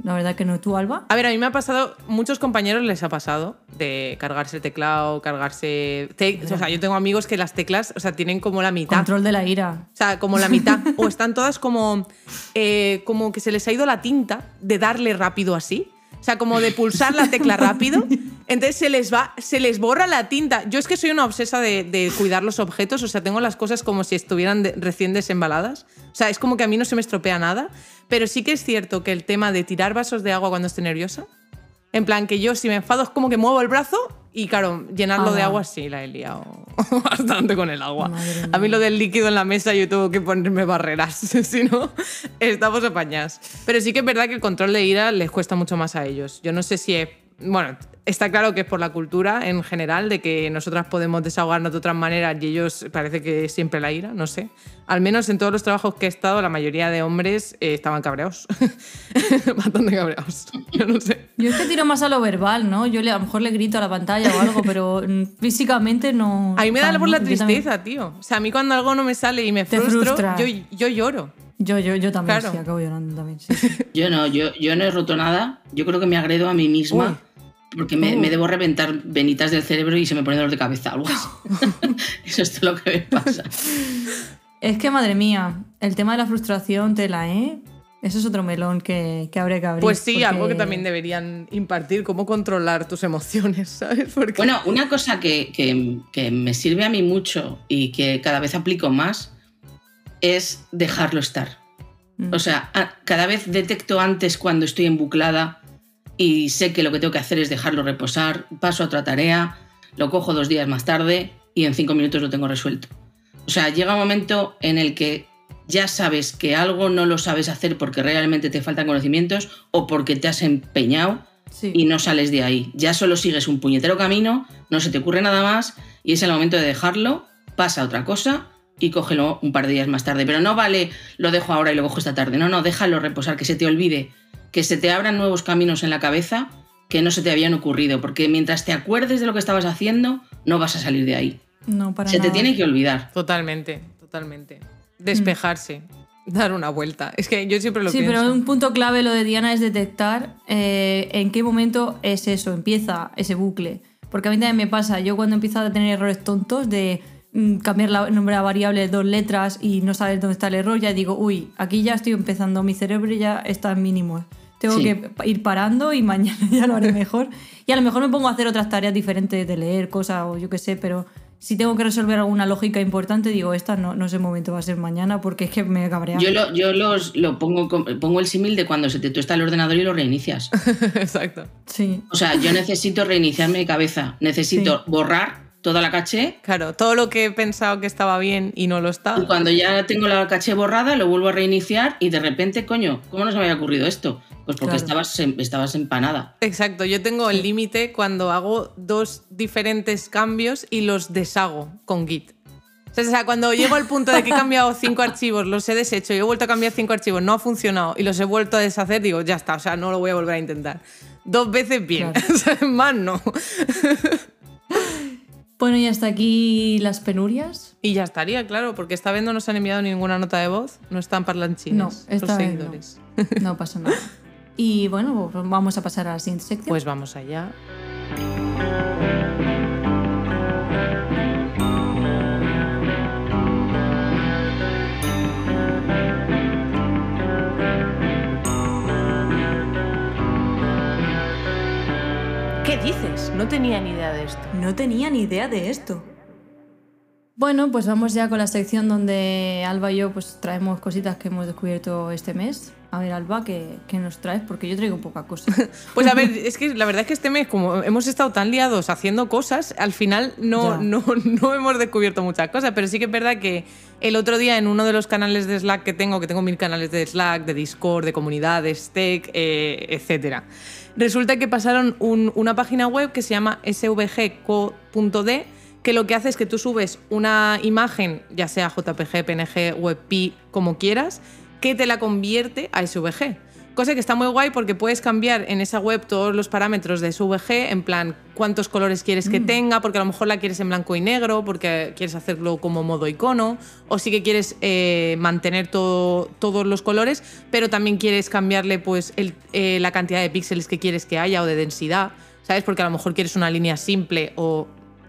A: La verdad que no. ¿Tú, Alba?
B: A ver, a mí me ha pasado, muchos compañeros les ha pasado de cargarse el teclado, cargarse. te- o sea, yo tengo amigos que las teclas, o sea, tienen como la mitad.
A: Control de la ira.
B: O sea, como la mitad. o están todas como. eh, como que se les ha ido la tinta de darle rápido así. O sea, como de pulsar la tecla rápido. Entonces se les va, se les borra la tinta. Yo es que soy una obsesa de, cuidar los objetos. O sea, tengo las cosas como si estuvieran recién desembaladas. O sea, es como que a mí no se me estropea nada. Pero sí que es cierto que el tema de tirar vasos de agua cuando estoy nerviosa. En plan, que yo si me enfado es como que muevo el brazo y claro, llenarlo
A: Ah,
B: de
A: va.
B: agua sí, la he liado bastante con el agua. A mí lo del líquido en la mesa yo tengo que ponerme barreras, si no, estamos apañadas. Pero sí que es verdad que el control de ira les cuesta mucho más a ellos. Yo no sé si es... Bueno, está claro que es por la cultura en general, de que nosotras podemos desahogarnos de otras maneras y ellos parece que siempre la ira, no sé. Al menos en todos los trabajos que he estado, la mayoría de hombres eh, estaban cabreados. Bastante cabreados. Yo no sé.
A: Yo es que tiro más a lo verbal, ¿no? Yo le- a lo mejor le grito a la pantalla o algo, pero mm, físicamente no.
B: A mí me da por la tristeza, tío. O sea, a mí cuando algo no me sale y me
A: Te
B: frustro,
A: frustra.
B: yo, yo lloro.
A: Yo, yo, yo también,
B: Claro.
A: sí, acabo llorando también. sí, sí.
D: Yo no, yo, yo no he roto nada. Yo creo que me agredo a mí misma.
B: Uy.
D: Porque me, me debo reventar venitas del cerebro y se me pone dolor de cabeza. Algo así. Eso es todo lo que me pasa.
A: Es que, madre mía, el tema de la frustración, tela, ¿eh? Eso es otro melón que, que habría que abrir.
B: Pues sí,
A: porque-
B: algo que también deberían impartir, cómo controlar tus emociones, ¿sabes? Porque
D: Bueno, una cosa que, que- que me sirve a mí mucho y que cada vez aplico más es dejarlo estar.
A: Mm.
D: O sea, a- cada vez detecto antes cuando estoy embuclada y sé que lo que tengo que hacer es dejarlo reposar, paso a otra tarea, lo cojo dos días más tarde y en cinco minutos lo tengo resuelto. O sea, llega un momento en el que ya sabes que algo no lo sabes hacer porque realmente te faltan conocimientos o porque te has empeñado
A: Sí.
D: y no sales de ahí. Ya solo sigues un puñetero camino, no se te ocurre nada más y es el momento de dejarlo, pasa a otra cosa y cógelo un par de días más tarde. Pero no vale, lo dejo ahora y lo cojo esta tarde. No, no, déjalo reposar, que se te olvide, que se te abran nuevos caminos en la cabeza que no se te habían ocurrido, porque mientras te acuerdes de lo que estabas haciendo, no vas a salir de ahí.
A: No, para
D: se te tiene que olvidar.
B: Totalmente, totalmente. Despejarse, dar una vuelta. Es que yo siempre lo
A: Sí,
B: pienso.
A: pero un punto clave lo de Diana es detectar eh, en qué momento es eso, empieza ese bucle. Porque a mí también me pasa, yo cuando empiezo a tener errores tontos de mm, cambiar la- el nombre de la variable dos letras y no saber dónde está el error, ya digo, uy, aquí ya estoy empezando, mi cerebro ya está en mínimo. Tengo
D: Sí.
A: que ir parando y mañana ya lo haré mejor. Y a lo mejor me pongo a hacer otras tareas diferentes de leer cosas o yo qué sé, pero si tengo que resolver alguna lógica importante, digo, esta no, no es el momento, va a ser mañana porque es que me cabrea.
D: Yo, lo, yo los, lo pongo, pongo el símil de cuando se te tuesta el ordenador y lo reinicias.
B: Exacto.
A: Sí.
D: O sea, yo necesito reiniciarme de cabeza, necesito borrar toda la caché
B: Claro, todo lo que he pensado que estaba bien y no lo está.
D: y cuando ya tengo la caché borrada lo vuelvo a reiniciar y de repente, coño, ¿cómo no se me había ocurrido esto? Pues porque
A: Claro.
D: estabas, em- estabas empanada.
B: Exacto, yo tengo el límite cuando hago dos diferentes cambios y los deshago con Git. O sea, cuando llego al punto de que he cambiado cinco archivos, los he deshecho y he vuelto a cambiar cinco archivos, no ha funcionado y los he vuelto a deshacer, digo, ya está, o sea, no lo voy a volver a intentar. Dos veces bien,
A: Claro.
B: Más no.
A: Bueno, y hasta aquí las penurias.
B: Y ya estaría, claro, porque esta vez no nos han enviado ninguna nota de voz, no están parlanchines
A: No,
B: los
A: esta vez no.
B: seguidores.
A: No pasa nada. Y bueno, vamos a pasar a la siguiente sección.
B: Pues vamos allá. Dices? No tenía ni idea de esto.
A: no tenía ni idea de esto. Bueno, pues vamos ya con la sección donde Alba y yo pues traemos cositas que hemos descubierto este mes. A ver, Alba, ¿qué, qué nos traes? Porque yo traigo poca cosa.
B: Pues a ver, es que la verdad es que este mes, como hemos estado tan liados haciendo cosas, al final no, no, no hemos descubierto muchas cosas. Pero sí que es verdad que el otro día en uno de los canales de Slack que tengo, que tengo mil canales de Slack, de Discord, de comunidades, tech, eh, etcétera, resulta que pasaron un- una página web que se llama svgco.d que lo que hace es que tú subes una imagen, ya sea JPG, PNG, WebP, como quieras, que te la convierte a SVG. Cosa que está muy guay porque puedes cambiar en esa web todos los parámetros de SVG, en plan cuántos colores quieres que tenga, porque a lo mejor la quieres en blanco y negro, porque quieres hacerlo como modo icono, o sí que quieres eh, mantener todo- todos los colores, pero también quieres cambiarle pues el- eh, la cantidad de píxeles que quieres que haya o de densidad, ¿sabes? Porque a lo mejor quieres una línea simple o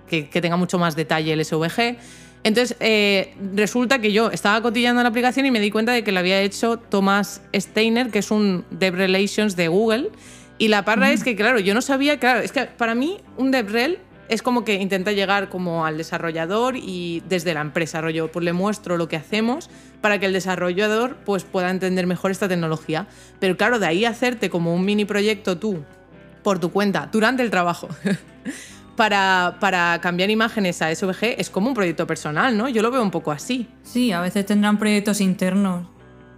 B: que, que tenga mucho más detalle el SVG. Entonces, eh, resulta que yo estaba cotillando la aplicación y me di cuenta de que la había hecho Thomas Steiner, que es un Dev Relations de Google. Y la parra es que, claro, yo no sabía, claro, es que para mí un DevRel es como que intenta llegar como al desarrollador y desde la empresa, rollo, pues le muestro lo que hacemos para que el desarrollador pues pueda entender mejor esta tecnología. Pero claro, de ahí hacerte como un mini proyecto tú, por tu cuenta, durante el trabajo, para, para cambiar imágenes a SVG es como un proyecto personal, ¿no? Yo lo veo un poco así.
A: Sí, a veces tendrán proyectos internos.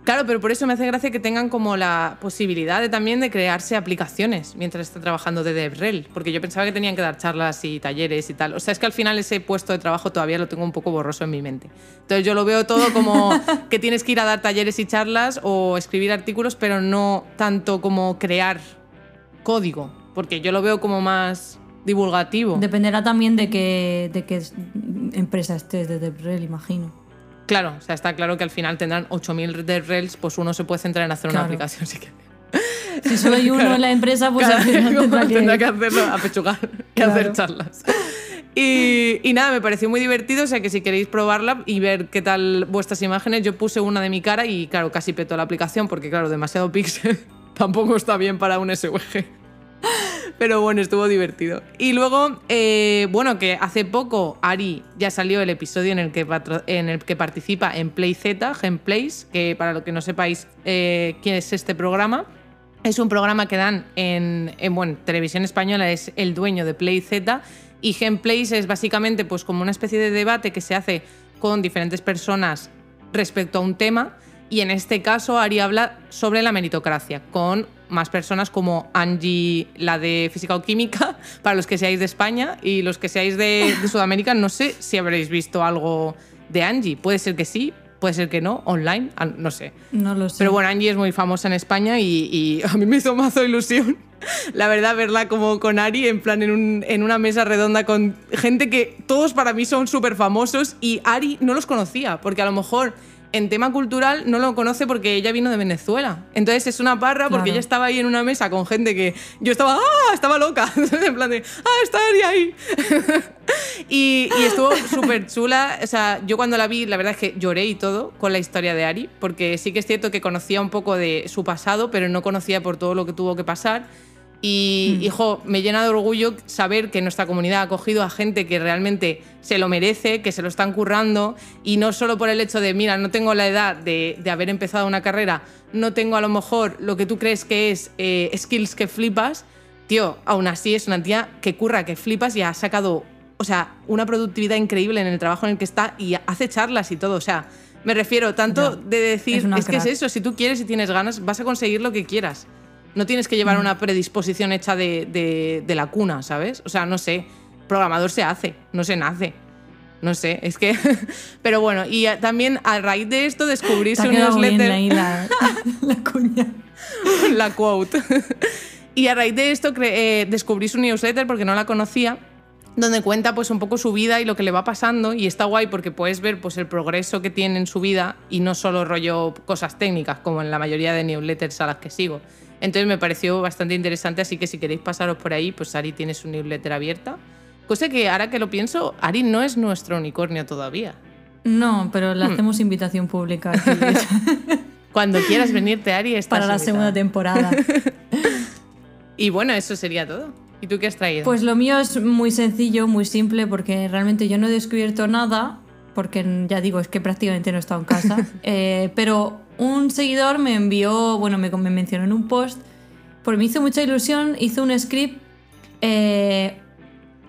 B: Claro, pero por eso me hace gracia que tengan como la posibilidad de, también de crearse aplicaciones mientras está trabajando de DevRel, porque yo pensaba que tenían que dar charlas y talleres y tal. O sea, es que al final ese puesto de trabajo todavía lo tengo un poco borroso en mi mente. Entonces yo lo veo todo como que tienes que ir a dar talleres y charlas o escribir artículos, pero no tanto como crear código, porque yo lo veo como más divulgativo.
A: Dependerá también de qué, de qué empresa estés de DevRel, imagino.
B: Claro, o sea, está claro que al final tendrán 8.000 DevRels, pues uno se puede centrar en hacer una
A: Claro.
B: aplicación si quiere.
A: Si solo hay uno
B: Claro.
A: en la empresa, pues al final tendrá que...
B: tendrá que hacerlo a pechugar y
A: Claro.
B: hacer charlas. Y, y nada, me pareció muy divertido, o sea que si queréis probarla y ver qué tal vuestras imágenes, yo puse una de mi cara y claro, casi petó la aplicación porque claro, demasiado píxel tampoco está bien para un SVG. Pero bueno, estuvo divertido. Y luego, eh, bueno, que hace poco Ari ya salió el episodio en el que, en el que participa en PlayZ, Genplays, que para lo que no sepáis eh, quién es este programa, es un programa que dan en, en, bueno, televisión española, es el dueño de PlayZ y Genplays es básicamente pues como una especie de debate que se hace con diferentes personas respecto a un tema y en este caso Ari habla sobre la meritocracia con más personas como Angie, la de física o química, para los que seáis de España y los que seáis de, de Sudamérica, no sé si habréis visto algo de Angie, puede ser que sí, puede ser que no, online, no sé.
A: No lo sé.
B: Pero bueno, Angie es muy famosa en España y, y a mí me hizo mazo ilusión, la verdad, verla como con Ari, en plan en, un- en una mesa redonda con gente que todos para mí son súper famosos y Ari no los conocía, porque a lo mejor en tema cultural no lo conoce porque ella vino de Venezuela. Entonces es una parra porque
A: Claro.
B: ella estaba ahí en una mesa con gente que yo estaba, ¡ah! Estaba loca. en plan de, ¡ah! Está Ari ahí. Y, y estuvo súper chula. O sea, yo cuando la vi, la verdad es que lloré y todo con la historia de Ari, porque sí que es cierto que conocía un poco de su pasado, pero no conocía por todo lo que tuvo que pasar. Y, hijo, me llena de orgullo saber que nuestra comunidad ha acogido a gente que realmente se lo merece, que se lo están currando, y no solo por el hecho de, mira, no tengo la edad de, de haber empezado una carrera, no tengo a lo mejor lo que tú crees que es eh, skills que flipas, tío, aún así es una tía que curra, que flipas y ha sacado, o sea, una productividad increíble en el trabajo en el que está y hace charlas y todo, o sea, me refiero tanto
A: Ya,
B: de decir,
A: es
B: es que es eso, si tú quieres y tienes ganas, vas a conseguir lo que quieras. No tienes que llevar una predisposición hecha de, de- de la cuna, ¿sabes? O sea, no sé, programador se hace, no se nace. No sé, es que... Pero bueno, y también a raíz de esto descubrí su newsletter
A: ahí la, la cuña.
B: la quote. y a raíz de esto eh, descubrí su newsletter porque no la conocía, donde cuenta pues un poco su vida y lo que le va pasando y está guay porque puedes ver pues el progreso que tiene en su vida y no solo rollo cosas técnicas como en la mayoría de newsletters a las que sigo. Entonces me pareció bastante interesante, así que si queréis pasaros por ahí, pues Ari tiene su newsletter abierta. Cosa que ahora que lo pienso, Ari no es nuestro unicornio todavía.
A: No, pero
B: Hmm.
A: le hacemos invitación pública aquí,
B: Cuando quieras venirte, Ari, estás
A: para la
B: invitada.
A: segunda temporada.
B: Y bueno, eso sería todo. ¿Y tú qué has traído?
A: Pues lo mío es muy sencillo, muy simple, porque realmente yo no he descubierto nada, porque ya digo, es que prácticamente no he estado en casa. Eh, pero un seguidor me envió, bueno, me, me mencionó en un post, porque me hizo mucha ilusión, hizo un script eh,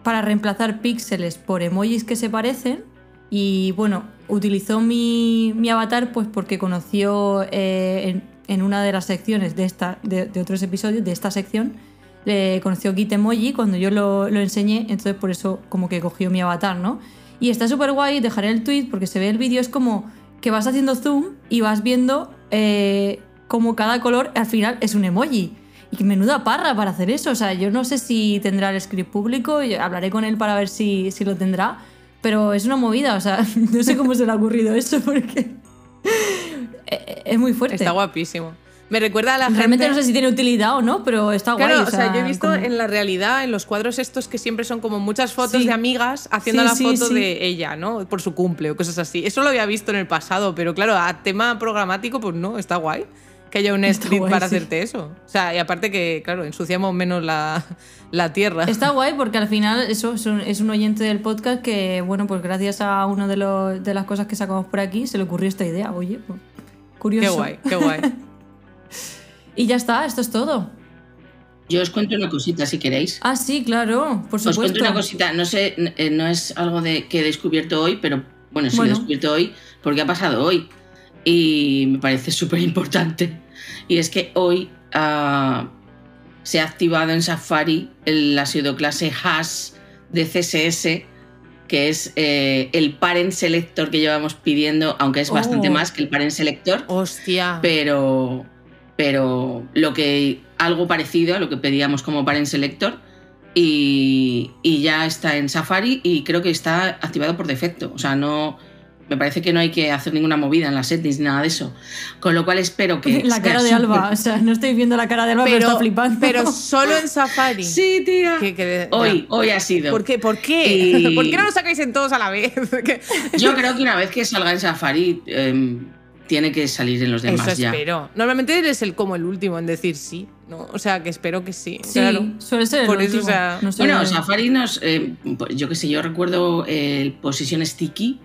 A: para reemplazar píxeles por emojis que se parecen. Y bueno, utilizó mi, avatar pues porque conoció eh, en, una de las secciones de, esta, de otros episodios de esta sección, le conoció Git Emoji cuando yo lo, lo enseñé, entonces por eso como que cogió mi avatar, ¿no? Y está súper guay, dejaré el tweet porque se ve el vídeo, es como que vas haciendo zoom y vas viendo eh, como cada color al final es un emoji. Y menuda parra para hacer eso. O sea, yo no sé si tendrá el script público, hablaré con él para ver si, si lo tendrá, pero es una movida, o sea, no sé cómo se le ha ocurrido eso porque eh, es muy fuerte.
B: Está guapísimo. Me recuerda a la
A: Realmente
B: gente...
A: no sé si tiene utilidad o no, pero está guay.
B: Claro, o sea, yo he visto
A: como-
B: en la realidad, en los cuadros estos que siempre son como muchas fotos
A: Sí.
B: de amigas haciendo
A: Sí,
B: la
A: sí,
B: foto de ella, ¿no? Por su cumple o cosas así. Eso lo había visto en el pasado, pero claro, a tema programático, pues no, está guay que haya un
A: guay,
B: para
A: sí.
B: hacerte eso. O sea, y aparte que, claro, ensuciamos menos la, la tierra.
A: Está guay porque al final eso es un, es un oyente del podcast que, bueno, pues gracias a una de, los- de las cosas que sacamos por aquí se le ocurrió esta idea. Oye, pues, curioso.
B: Qué guay, qué guay.
A: Y ya está, esto es todo.
D: Yo os cuento una cosita si queréis.
A: Ah, sí, claro, por
D: Os
A: supuesto.
D: cuento una cosita, no sé, eh, no es algo de, que he descubierto hoy, pero bueno, sí
A: Bueno.
D: lo he descubierto hoy porque ha pasado hoy y me parece súper importante. Y es que hoy ah, se ha activado en Safari la pseudoclase hash de CSS, que es eh, el parent selector que llevamos pidiendo, aunque es bastante
A: Oh.
D: más que el parent selector
B: Hostia.
D: pero, pero lo que algo parecido a lo que pedíamos como parent selector y, y ya está en Safari y creo que está activado por defecto. O sea, no me parece que no hay que hacer ninguna movida en las settings ni nada de eso. Con lo cual espero que
A: La cara de Alba, o sea, no estoy viendo la cara de Alba, pero, está flipando.
B: pero solo en Safari.
D: Sí, tía.
B: Que- que-
D: Hoy,
B: ya.
D: hoy ha sido.
B: ¿Por qué? ¿Por qué?
D: Y-
B: ¿Por qué no lo sacáis en todos a la vez?
D: Yo creo que una vez que salga en Safari em, tiene que salir en los demás
B: Eso
D: ya.
B: espero. Normalmente eres el como el último en decir sí, ¿no? O sea, que espero que sí.
A: sí,
B: claro.
A: suele ser el
B: Por eso,
A: último.
B: o sea,
A: No sé.
D: Bueno, Safari nos. eh, yo qué sé, yo recuerdo el Position Sticky.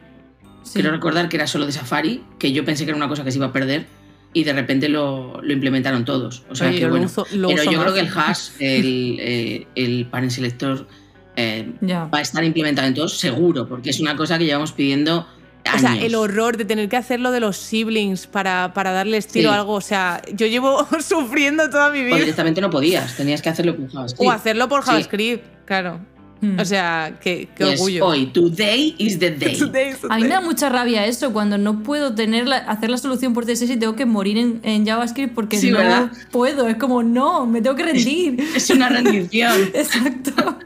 A: Sí.
D: Quiero recordar que era solo de Safari, que yo pensé que era una cosa que se iba a perder y de repente lo, lo implementaron todos. O sea
B: Oye,
D: que bueno.
B: uso- lo
D: pero
B: uso
D: yo creo que el hash, el, eh, el parent selector, eh,
A: Ya.
D: va a estar implementado en todos seguro, porque es una cosa que llevamos pidiendo
B: O sea, el horror de tener que hacerlo de los siblings para, para darle estilo
D: Sí.
B: a algo. O sea, yo llevo sufriendo toda mi
D: O
B: vida.
D: directamente no podías, tenías que hacerlo con JavaScript.
B: O hacerlo por
D: Sí.
B: JavaScript, claro.
A: Mm.
B: O sea, qué, qué orgullo.
D: hoy, today is the day.
B: Today,
A: A mí me da mucha rabia eso, cuando no puedo tener la- hacer la solución por CSS y tengo que morir en, en JavaScript porque
D: Sí,
A: no
D: ¿verdad?
A: puedo. Es como, no, me tengo que rendir.
D: Es una rendición.
A: Exacto.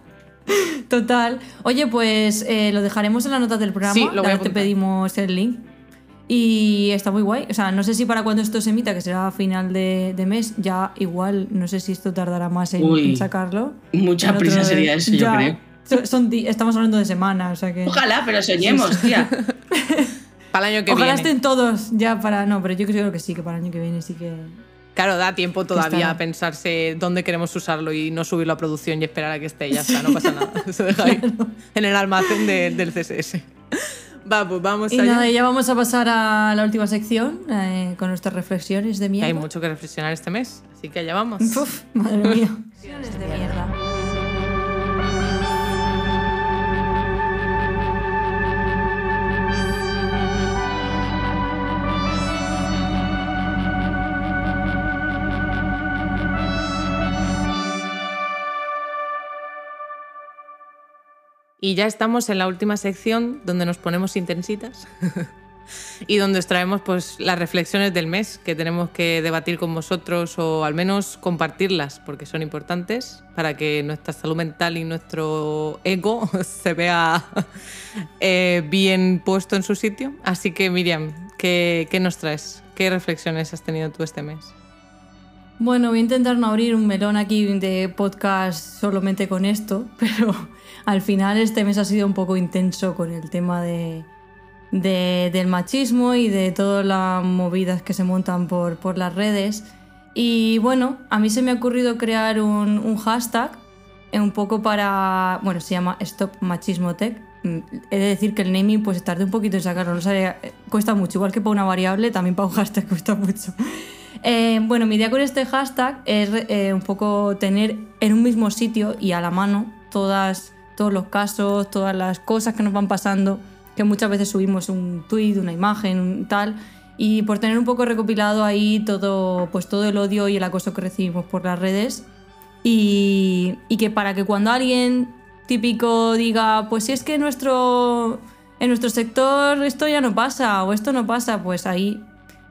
A: Total. Oye, pues eh, lo dejaremos en las notas del programa.
B: Sí, lo voy a
A: te pedimos el link. Y está muy guay. O sea, no sé si para cuando esto se emita, que será a final de, de mes, ya igual, no sé si esto tardará más en,
D: Uy.
A: en sacarlo.
D: Mucha prisa sería eso, yo
A: Ya.
D: creo.
A: So- Son estamos hablando de semanas, o sea que.
D: Ojalá, pero soñemos, tía.
B: Para el año que
A: Ojalá
B: viene.
A: estén todos ya para. No, pero yo creo que sí, que para el año que viene sí que.
B: Claro, da tiempo todavía a pensarse dónde queremos usarlo y no subirlo a producción y esperar a que esté. Ya está, no pasa nada. Se deja ahí en el almacén de- del CSS. Va, pues vamos
A: Y
B: allá.
A: nada, ya vamos a pasar a la última sección eh, con nuestras reflexiones de mierda.
B: hay mucho que reflexionar este mes, así que allá vamos.
A: Uf, madre mía. Reflexiones de mierda.
B: Y ya estamos en la última sección donde nos ponemos intensitas y donde os traemos pues, las reflexiones del mes que tenemos que debatir con vosotros o al menos compartirlas porque son importantes para que nuestra salud mental y nuestro ego se vea eh, bien puesto en su sitio. Así que Miriam, ¿qué, qué nos traes? ¿Qué reflexiones has tenido tú este mes?
A: Bueno, voy a intentar no abrir un melón aquí de podcast solamente con esto, pero al final este mes ha sido un poco intenso con el tema de, de- del machismo y de todas las movidas que se montan por, por las redes. Y bueno, a mí se me ha ocurrido crear un, un hashtag eh, un poco para, bueno, se llama Stop Machismo Tech, mm, he de decir que el naming pues tardé un poquito en sacarlo, no sé, cuesta mucho, igual que para una variable, también para un hashtag cuesta mucho. Eh, bueno, mi idea con este hashtag es eh, un poco tener en un mismo sitio y a la mano todas, todos los casos, todas las cosas que nos van pasando, que muchas veces subimos un tweet, una imagen, tal, y por tener un poco recopilado ahí todo, pues todo el odio y el acoso que recibimos por las redes y, y que para que cuando alguien típico diga, pues si es que nuestro, en nuestro sector esto ya no pasa o esto no pasa, pues ahí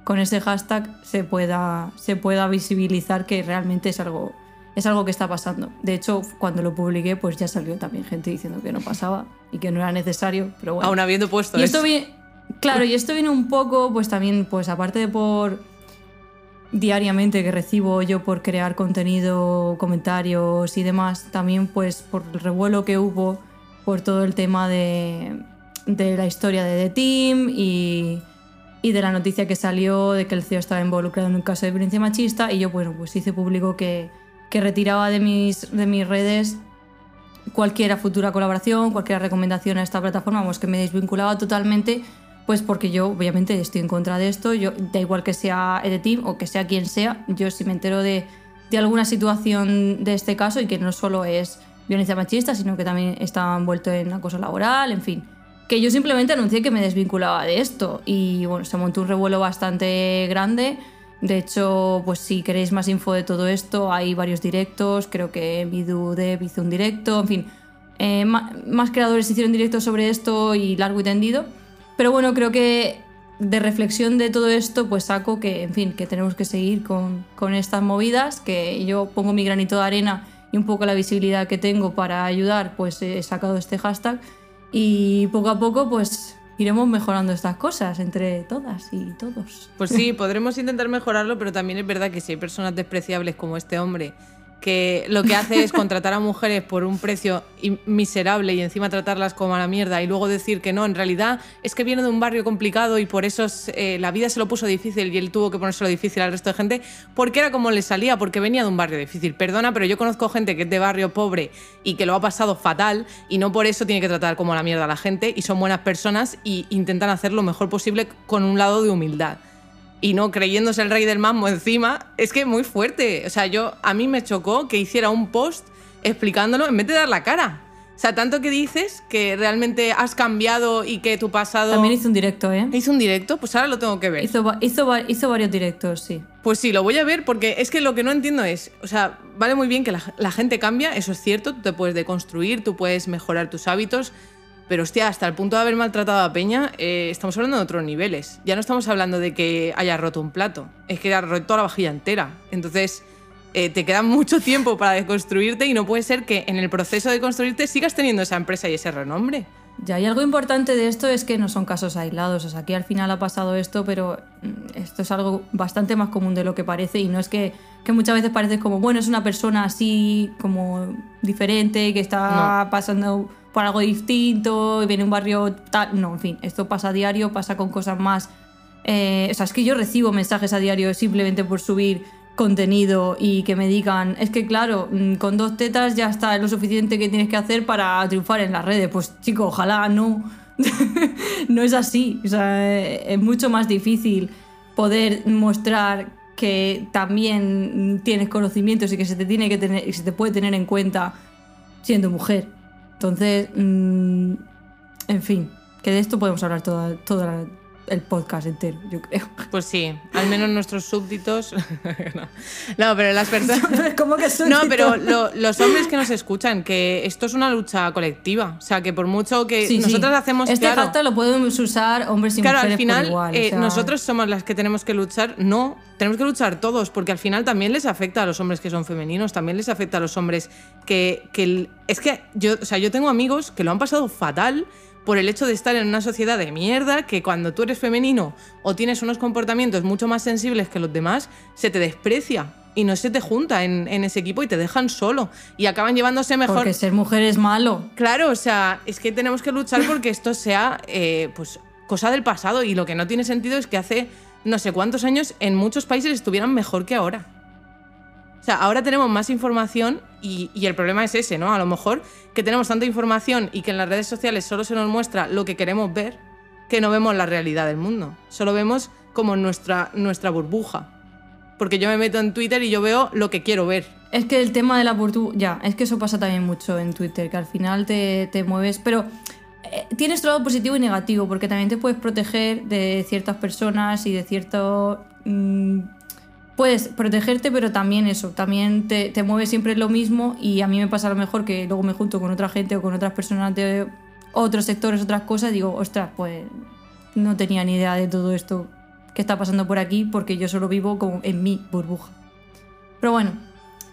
A: con ese hashtag se pueda, se pueda visibilizar que realmente es algo, es algo que está pasando. De hecho, cuando lo publiqué, pues ya salió también gente diciendo que no pasaba y que no era necesario, pero bueno.
B: Aún habiendo puesto
A: Y esto
B: eso.
A: viene, claro, y esto viene un poco, pues también, pues aparte de por diariamente que recibo yo por crear contenido, comentarios y demás, también pues por el revuelo que hubo por todo el tema de, de la historia de The Team y, y de la noticia que salió de que el CEO estaba involucrado en un caso de violencia machista y yo bueno pues hice público que, que retiraba de mis, de mis redes cualquier futura colaboración, cualquier recomendación a esta plataforma, pues que me desvinculaba totalmente, pues porque yo obviamente estoy en contra de esto, yo da igual que sea Edeteam o que sea quien sea, yo si me entero de, de alguna situación de este caso y que no solo es violencia machista, sino que también está envuelto en acoso laboral, en fin, que yo simplemente anuncié que me desvinculaba de esto y bueno, se montó un revuelo bastante grande. De hecho, pues si queréis más info de todo esto, hay varios directos, creo que Midu Dev hizo un directo, en fin, eh, más creadores hicieron directos sobre esto y largo y tendido. Pero bueno, creo que de reflexión de todo esto, pues saco que, en fin, que tenemos que seguir con, con estas movidas, que yo pongo mi granito de arena y un poco la visibilidad que tengo para ayudar, pues he sacado este hashtag y poco a poco, pues iremos mejorando estas cosas entre todas y todos.
B: Pues sí, podremos intentar mejorarlo, pero también es verdad que si hay personas despreciables como este hombre, que lo que hace es contratar a mujeres por un precio miserable y encima tratarlas como a la mierda y luego decir que no, en realidad es que viene de un barrio complicado y por eso eh, la vida se lo puso difícil y él tuvo que ponérselo difícil al resto de gente, porque era como le salía, porque venía de un barrio difícil. Perdona, pero yo conozco gente que es de barrio pobre y que lo ha pasado fatal y no por eso tiene que tratar como a la mierda a la gente y son buenas personas y intentan hacer lo mejor posible con un lado de humildad y no creyéndose el rey del mambo encima, es que muy fuerte. O sea, yo a mí me chocó que hiciera un post explicándolo en vez de dar la cara. O sea, tanto que dices que realmente has cambiado y que tu pasado
A: También hizo un directo, ¿eh?
B: hizo un directo, pues ahora lo tengo que ver.
A: Hizo, hizo, hizo varios directos, sí.
B: Pues sí, lo voy a ver porque es que lo que no entiendo es, o sea, vale muy bien que la, la gente cambia, eso es cierto, tú te puedes deconstruir, tú puedes mejorar tus hábitos, pero hostia, hasta el punto de haber maltratado a Peña, eh, estamos hablando de otros niveles. Ya no estamos hablando de que haya roto un plato, es que ha roto la vajilla entera. Entonces, eh, te queda mucho tiempo para deconstruirte y no puede ser que en el proceso de construirte sigas teniendo esa empresa y ese renombre.
A: Ya, y algo importante de esto es que no son casos aislados. O sea, aquí al final ha pasado esto, pero mm, esto es algo bastante más común de lo que parece. Y no es que, que muchas veces parece como, bueno, es una persona así, como diferente, que está pasando por algo distinto y viene un barrio tal. No, en fin, esto pasa a diario, pasa con cosas más. eh, o sea, es que yo recibo mensajes a diario simplemente por subir contenido y que me digan, es que claro, mm, con dos tetas ya está lo suficiente que tienes que hacer para triunfar en las redes. Pues chico, ojalá no. no es así. O sea, eh, es mucho más difícil poder mostrar que también tienes conocimientos y que se te tiene que tener, y se te puede tener en cuenta siendo mujer. Entonces, mm, en fin, que de esto podemos hablar todo, todo la- el podcast entero, yo creo.
B: Pues sí, al menos nuestros súbditos. no. pero las personas.
A: ¿Cómo que
B: No, pero lo- los hombres que nos escuchan, que esto es una lucha colectiva. O sea, que por mucho que
A: Sí, sí.
B: nosotros hacemos.
A: Este
B: claro,
A: hashtag lo podemos usar hombres y
B: claro,
A: mujeres
B: al final,
A: igual. o
B: eh,
A: sea,
B: nosotros somos las que tenemos que luchar. No, tenemos que luchar todos, porque al final también les afecta a los hombres que son femeninos, también les afecta a los hombres que. que el- es que yo, o sea, yo tengo amigos que lo han pasado fatal por el hecho de estar en una sociedad de mierda que cuando tú eres femenino o tienes unos comportamientos mucho más sensibles que los demás, se te desprecia y no se te junta en, en ese equipo y te dejan solo y acaban llevándose mejor.
A: Porque ser mujer es malo.
B: Claro, o sea, es que tenemos que luchar porque esto sea eh, pues cosa del pasado y lo que no tiene sentido es que hace no sé cuántos años en muchos países estuvieran mejor que ahora. O sea, ahora tenemos más información y, el problema es ese, ¿no? A lo mejor que tenemos tanta información y que en las redes sociales solo se nos muestra lo que queremos ver, que no vemos la realidad del mundo. Solo vemos como nuestra, burbuja. Porque yo me meto en Twitter y yo veo lo que quiero ver.
A: Es que el tema de la burbuja, ya, es que eso pasa también mucho en Twitter, que al final te, te mueves, pero eh, tienes tu lado positivo y negativo, porque también te puedes proteger de ciertas personas y de cierto... mm, puedes protegerte, pero también eso, también te, te mueves siempre lo mismo y a mí me pasa a lo mejor que luego me junto con otra gente o con otras personas de otros sectores, otras cosas, y digo, ostras, pues no tenía ni idea de todo esto que está pasando por aquí porque yo solo vivo como en mi burbuja. Pero bueno,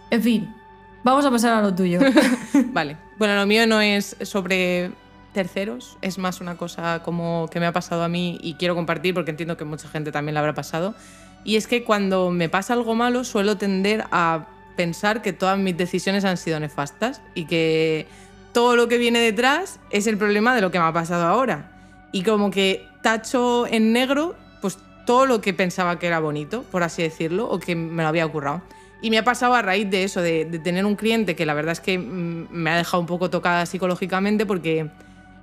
A: en fin, vamos a pasar a lo tuyo.
B: Vale. Bueno, lo mío no es sobre terceros, es más una cosa como que me ha pasado a mí y quiero compartir porque entiendo que mucha gente también la habrá pasado. Y es que cuando me pasa algo malo suelo tender a pensar que todas mis decisiones han sido nefastas y que todo lo que viene detrás es el problema de lo que me ha pasado ahora. Y como que tacho en negro pues todo lo que pensaba que era bonito, por así decirlo, o que me lo había ocurrido. Y me ha pasado a raíz de eso, de, tener un cliente que la verdad es que mm, me ha dejado un poco tocada psicológicamente porque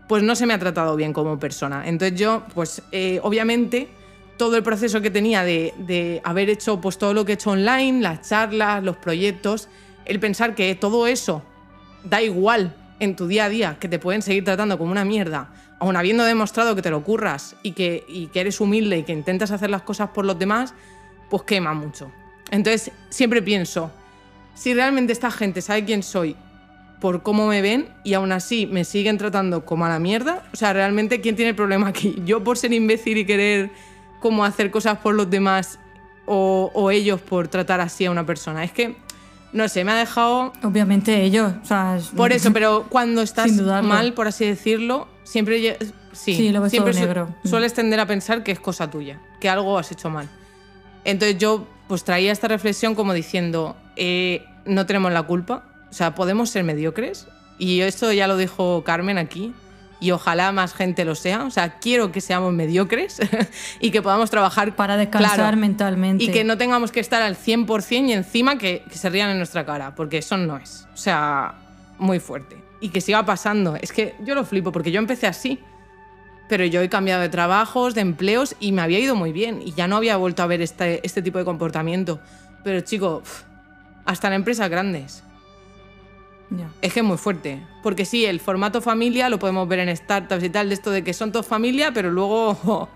B: pues no se me ha tratado bien como persona. Entonces yo, pues eh, obviamente, todo el proceso que tenía de, de haber hecho pues todo lo que he hecho online, las charlas, los proyectos, el pensar que todo eso da igual en tu día a día, que te pueden seguir tratando como una mierda, aun habiendo demostrado que te lo curras y que, y que eres humilde y que intentas hacer las cosas por los demás, pues quema mucho. Entonces siempre pienso, si realmente esta gente sabe quién soy por cómo me ven y aún así me siguen tratando como a la mierda, o sea, realmente ¿quién tiene el problema aquí? ¿Yo por ser imbécil y querer como hacer cosas por los demás o, o ellos por tratar así a una persona? Es que, no sé, me ha dejado...
A: Obviamente ellos, o sea, es-
B: Por eso, pero cuando estás mal, por así decirlo, siempre, sí,
A: Sí, lo ves
B: siempre
A: todo
B: su-
A: negro. Mm.
B: sueles tender a pensar que es cosa tuya, que algo has hecho mal. Entonces yo pues traía esta reflexión como diciendo, eh, no tenemos la culpa, o sea, podemos ser mediocres. Y esto ya lo dijo Carmen aquí, y ojalá más gente lo sea. O sea, quiero que seamos mediocres y que podamos trabajar
A: para descansar
B: claro,
A: mentalmente.
B: y que no tengamos que estar al 100% y encima que, que se rían en nuestra cara, porque eso no es. O sea, muy fuerte. Y que siga pasando. Es que yo lo flipo, porque yo empecé así. Pero yo he cambiado de trabajos, de empleos y me había ido muy bien. Y ya no había vuelto a ver este, este tipo de comportamiento. Pero chico, hasta en empresas grandes.
A: Ya.
B: Es que es muy fuerte. Porque sí, el formato familia lo podemos ver en startups y tal, de esto de que son todos familia, pero luego... ¡jo!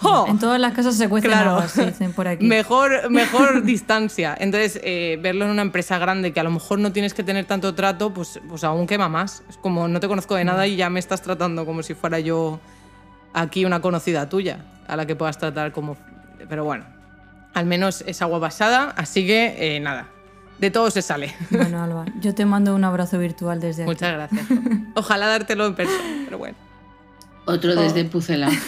B: ¡jo!
A: En todas las casas se cuecen
B: Claro.
A: dicen por aquí.
B: Mejor, mejor distancia. Entonces, eh, verlo en una empresa grande que a lo mejor no tienes que tener tanto trato, pues, pues aún quema más. Es como no te conozco de nada y ya me estás tratando como si fuera yo aquí una conocida tuya, a la que puedas tratar como... Pero bueno, al menos es agua pasada, así que eh, nada, de todo se sale.
A: Bueno, Alba, yo te mando un abrazo virtual desde aquí.
B: Muchas gracias. Ojalá dártelo en persona, pero bueno.
D: Otro
B: Oh.
D: desde Pucela.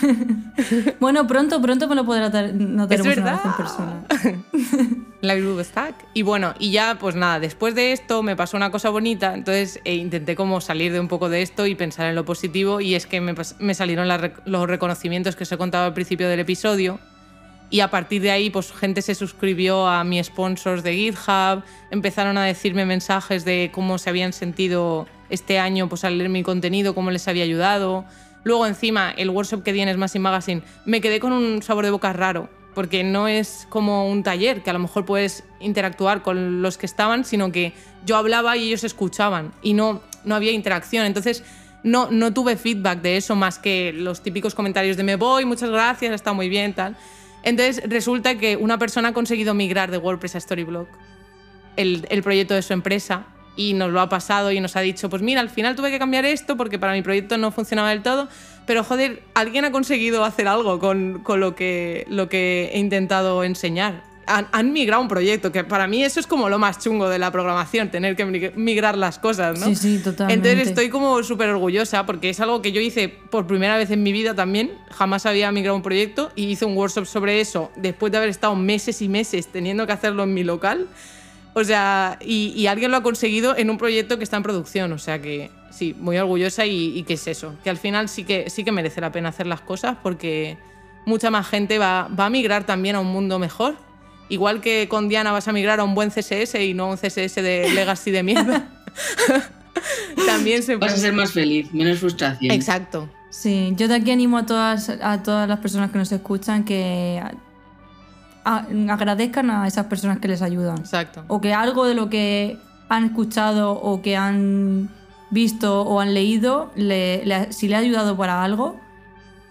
A: Bueno, pronto, pronto me lo podrá dar. No
B: Es verdad.
A: en persona.
B: La Stack. Y bueno, y ya pues nada, después de esto me pasó una cosa bonita, entonces eh, intenté como salir de un poco de esto y pensar en lo positivo y es que me, salieron los reconocimientos que os he contado al principio del episodio y a partir de ahí pues gente se suscribió a mi sponsors de GitHub, empezaron a decirme mensajes de cómo se habían sentido este año pues al leer mi contenido, cómo les había ayudado. Luego encima el workshop que di en Smashing Magazine me quedé con un sabor de boca raro porque no es como un taller que a lo mejor puedes interactuar con los que estaban, sino que yo hablaba y ellos escuchaban y no, no había interacción. Entonces no, no tuve feedback de eso más que los típicos comentarios de me voy, muchas gracias, está muy bien, tal. Entonces resulta que una persona ha conseguido migrar de WordPress a Storyblock, el, proyecto de su empresa, y nos lo ha pasado y nos ha dicho, pues mira, al final tuve que cambiar esto porque para mi proyecto no funcionaba del todo, pero joder, alguien ha conseguido hacer algo con, lo que he intentado enseñar. Han, han migrado un proyecto, que para mí eso es como lo más chungo de la programación, tener que mig- migrar las cosas, ¿no?
A: Sí, sí, totalmente.
B: Entonces estoy como súper orgullosa porque es algo que yo hice por primera vez en mi vida también. Jamás había migrado un proyecto y hice un workshop sobre eso después de haber estado meses y meses teniendo que hacerlo en mi local. O sea, y, y alguien lo ha conseguido en un proyecto que está en producción. O sea que sí, muy orgullosa y, y que es eso. Que al final sí que, sí que merece la pena hacer las cosas porque mucha más gente va, va a migrar también a un mundo mejor Igual que con Diana vas a migrar a un buen CSS y no a un CSS de legacy de mierda. También se
D: Vas a
B: puede.
D: ser más feliz, menos frustración.
B: Exacto.
A: Sí, yo de aquí animo a todas, a todas las personas que nos escuchan que a- agradezcan a esas personas que les ayudan.
B: Exacto.
A: O que algo de lo que han escuchado o que han visto o han leído, le- le- si le ha ayudado para algo,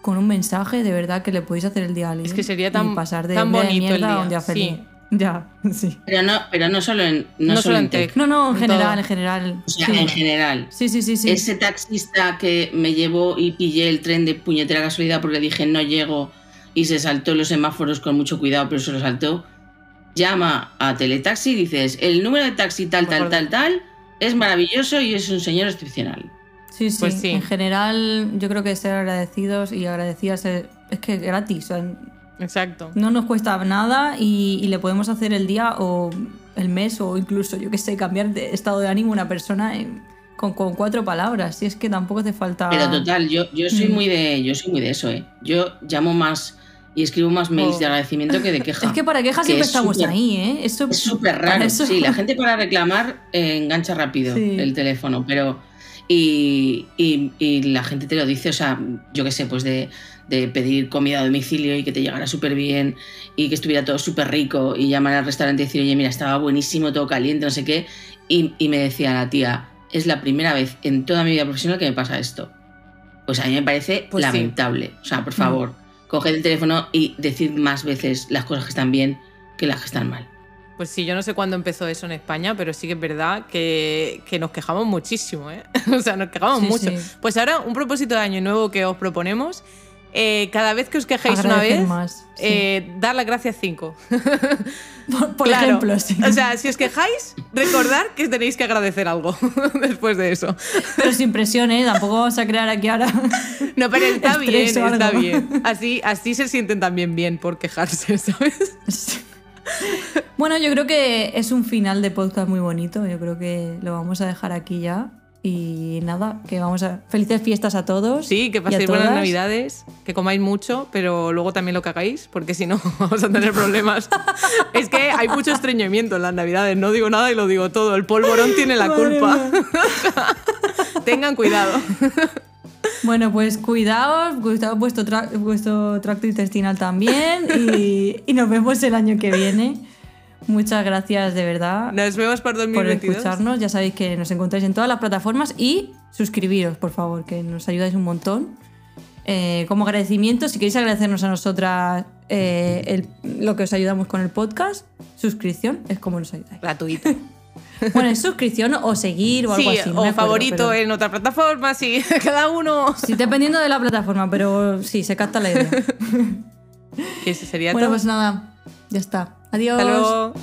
A: con un mensaje de verdad que le podéis hacer el día a alguien.
B: Es que sería tan-
A: pasar de
B: tan
A: día de
B: bonito el
A: mierda a
B: día,
A: un día feliz.
B: sí.
A: Ya, sí.
D: Pero no, pero no solo en, no
B: No
D: solo en tech.
A: No, no, en
B: En
A: general,
B: todo.
A: en general.
D: O sea,
A: sí.
D: en general.
A: sí, sí, sí, sí.
D: Ese taxista que me llevó y pillé el tren de puñetera casualidad porque dije no llego y se saltó los semáforos con mucho cuidado, pero se lo saltó. Llama a Teletaxi y dices, el número de taxi tal, tal, tal, tal, es maravilloso y es un señor excepcional.
A: Sí, sí,
B: Pues sí.
A: En general, yo creo que ser agradecidos y agradecidas es, es que es gratis. o sea,
B: Exacto.
A: no nos cuesta nada y, y le podemos hacer el día o el mes o incluso, yo qué sé, cambiar de estado de ánimo a una persona en- con, con cuatro palabras. Si es que tampoco hace falta.
D: Pero total, yo, yo soy
A: Mm.
D: muy de. Yo soy muy de eso, eh. Yo llamo más y escribo más mails
B: Oh.
D: de agradecimiento que de queja.
A: Es que para quejas
D: que
A: siempre
D: es
A: estamos ahí, ¿eh? Eso,
D: Es súper raro.
A: eso-
D: Sí, la gente para reclamar eh, engancha rápido
A: Sí.
D: el teléfono, pero. Y, y- y la gente te lo dice, o sea, yo qué sé, pues de, de pedir comida a domicilio y que te llegara súper bien y que estuviera todo súper rico y llamar al restaurante y decir, oye, mira, estaba buenísimo, todo caliente, no sé qué. Y, y me decía la tía, es la primera vez en toda mi vida profesional que me pasa esto. Pues a mí me parece
B: Pues sí.
D: lamentable. O sea, por favor, coged el teléfono y decid más veces las cosas que están bien que las que están mal.
B: Pues sí, yo no sé cuándo empezó eso en España, pero sí que es verdad que, que nos quejamos muchísimo, ¿eh? o sea, nos quejamos
A: Sí,
B: mucho.
A: sí.
B: Pues ahora, un propósito de año nuevo que os proponemos, eh, cada vez que os quejéis una
A: agradecer
B: vez,
A: más. sí.
B: eh, dar las gracias cinco.
A: por por
B: Claro.
A: ejemplo, sí.
B: O sea, si os quejáis, recordad que tenéis que agradecer algo después de eso.
A: Pero sin presión, ¿eh? Tampoco vamos a crear aquí ahora.
B: No, pero está bien, está bien. Así, así se sienten también bien por quejarse, ¿sabes?
A: Bueno, yo creo que es un final de podcast muy bonito. Yo creo que lo vamos a dejar aquí ya. Y nada, que vamos a. Felices fiestas a todos.
B: Sí, que paséis buenas navidades, que comáis mucho, pero luego también lo que hagáis, porque si no vamos a tener problemas. es que hay mucho estreñimiento en las navidades, no digo nada y lo digo todo. El polvorón tiene la
A: Madre
B: culpa. Tengan cuidado.
A: Bueno, pues cuidaos, cuidaos vuestro, tra- vuestro tracto intestinal también. Y, y nos vemos el año que viene. Muchas gracias de verdad
B: Nos vemos por
A: por
B: 2022.
A: escucharnos. Ya sabéis que nos encontráis en todas las plataformas y suscribiros, por favor, que nos ayudáis un montón. Eh, como agradecimiento, si queréis agradecernos a nosotras eh, el- lo que os ayudamos con el podcast, suscripción es como nos ayudáis.
B: Gratuito.
A: Bueno, es suscripción o seguir o algo
B: Sí,
A: así. no
B: o
A: acuerdo,
B: favorito
A: pero-
B: en otra plataforma, sí, cada uno.
A: Sí, dependiendo de la plataforma, pero sí, se capta la idea.
B: Y eso sería
A: bueno,
B: todo.
A: pues nada, ya está. Adiós.
B: Hasta luego.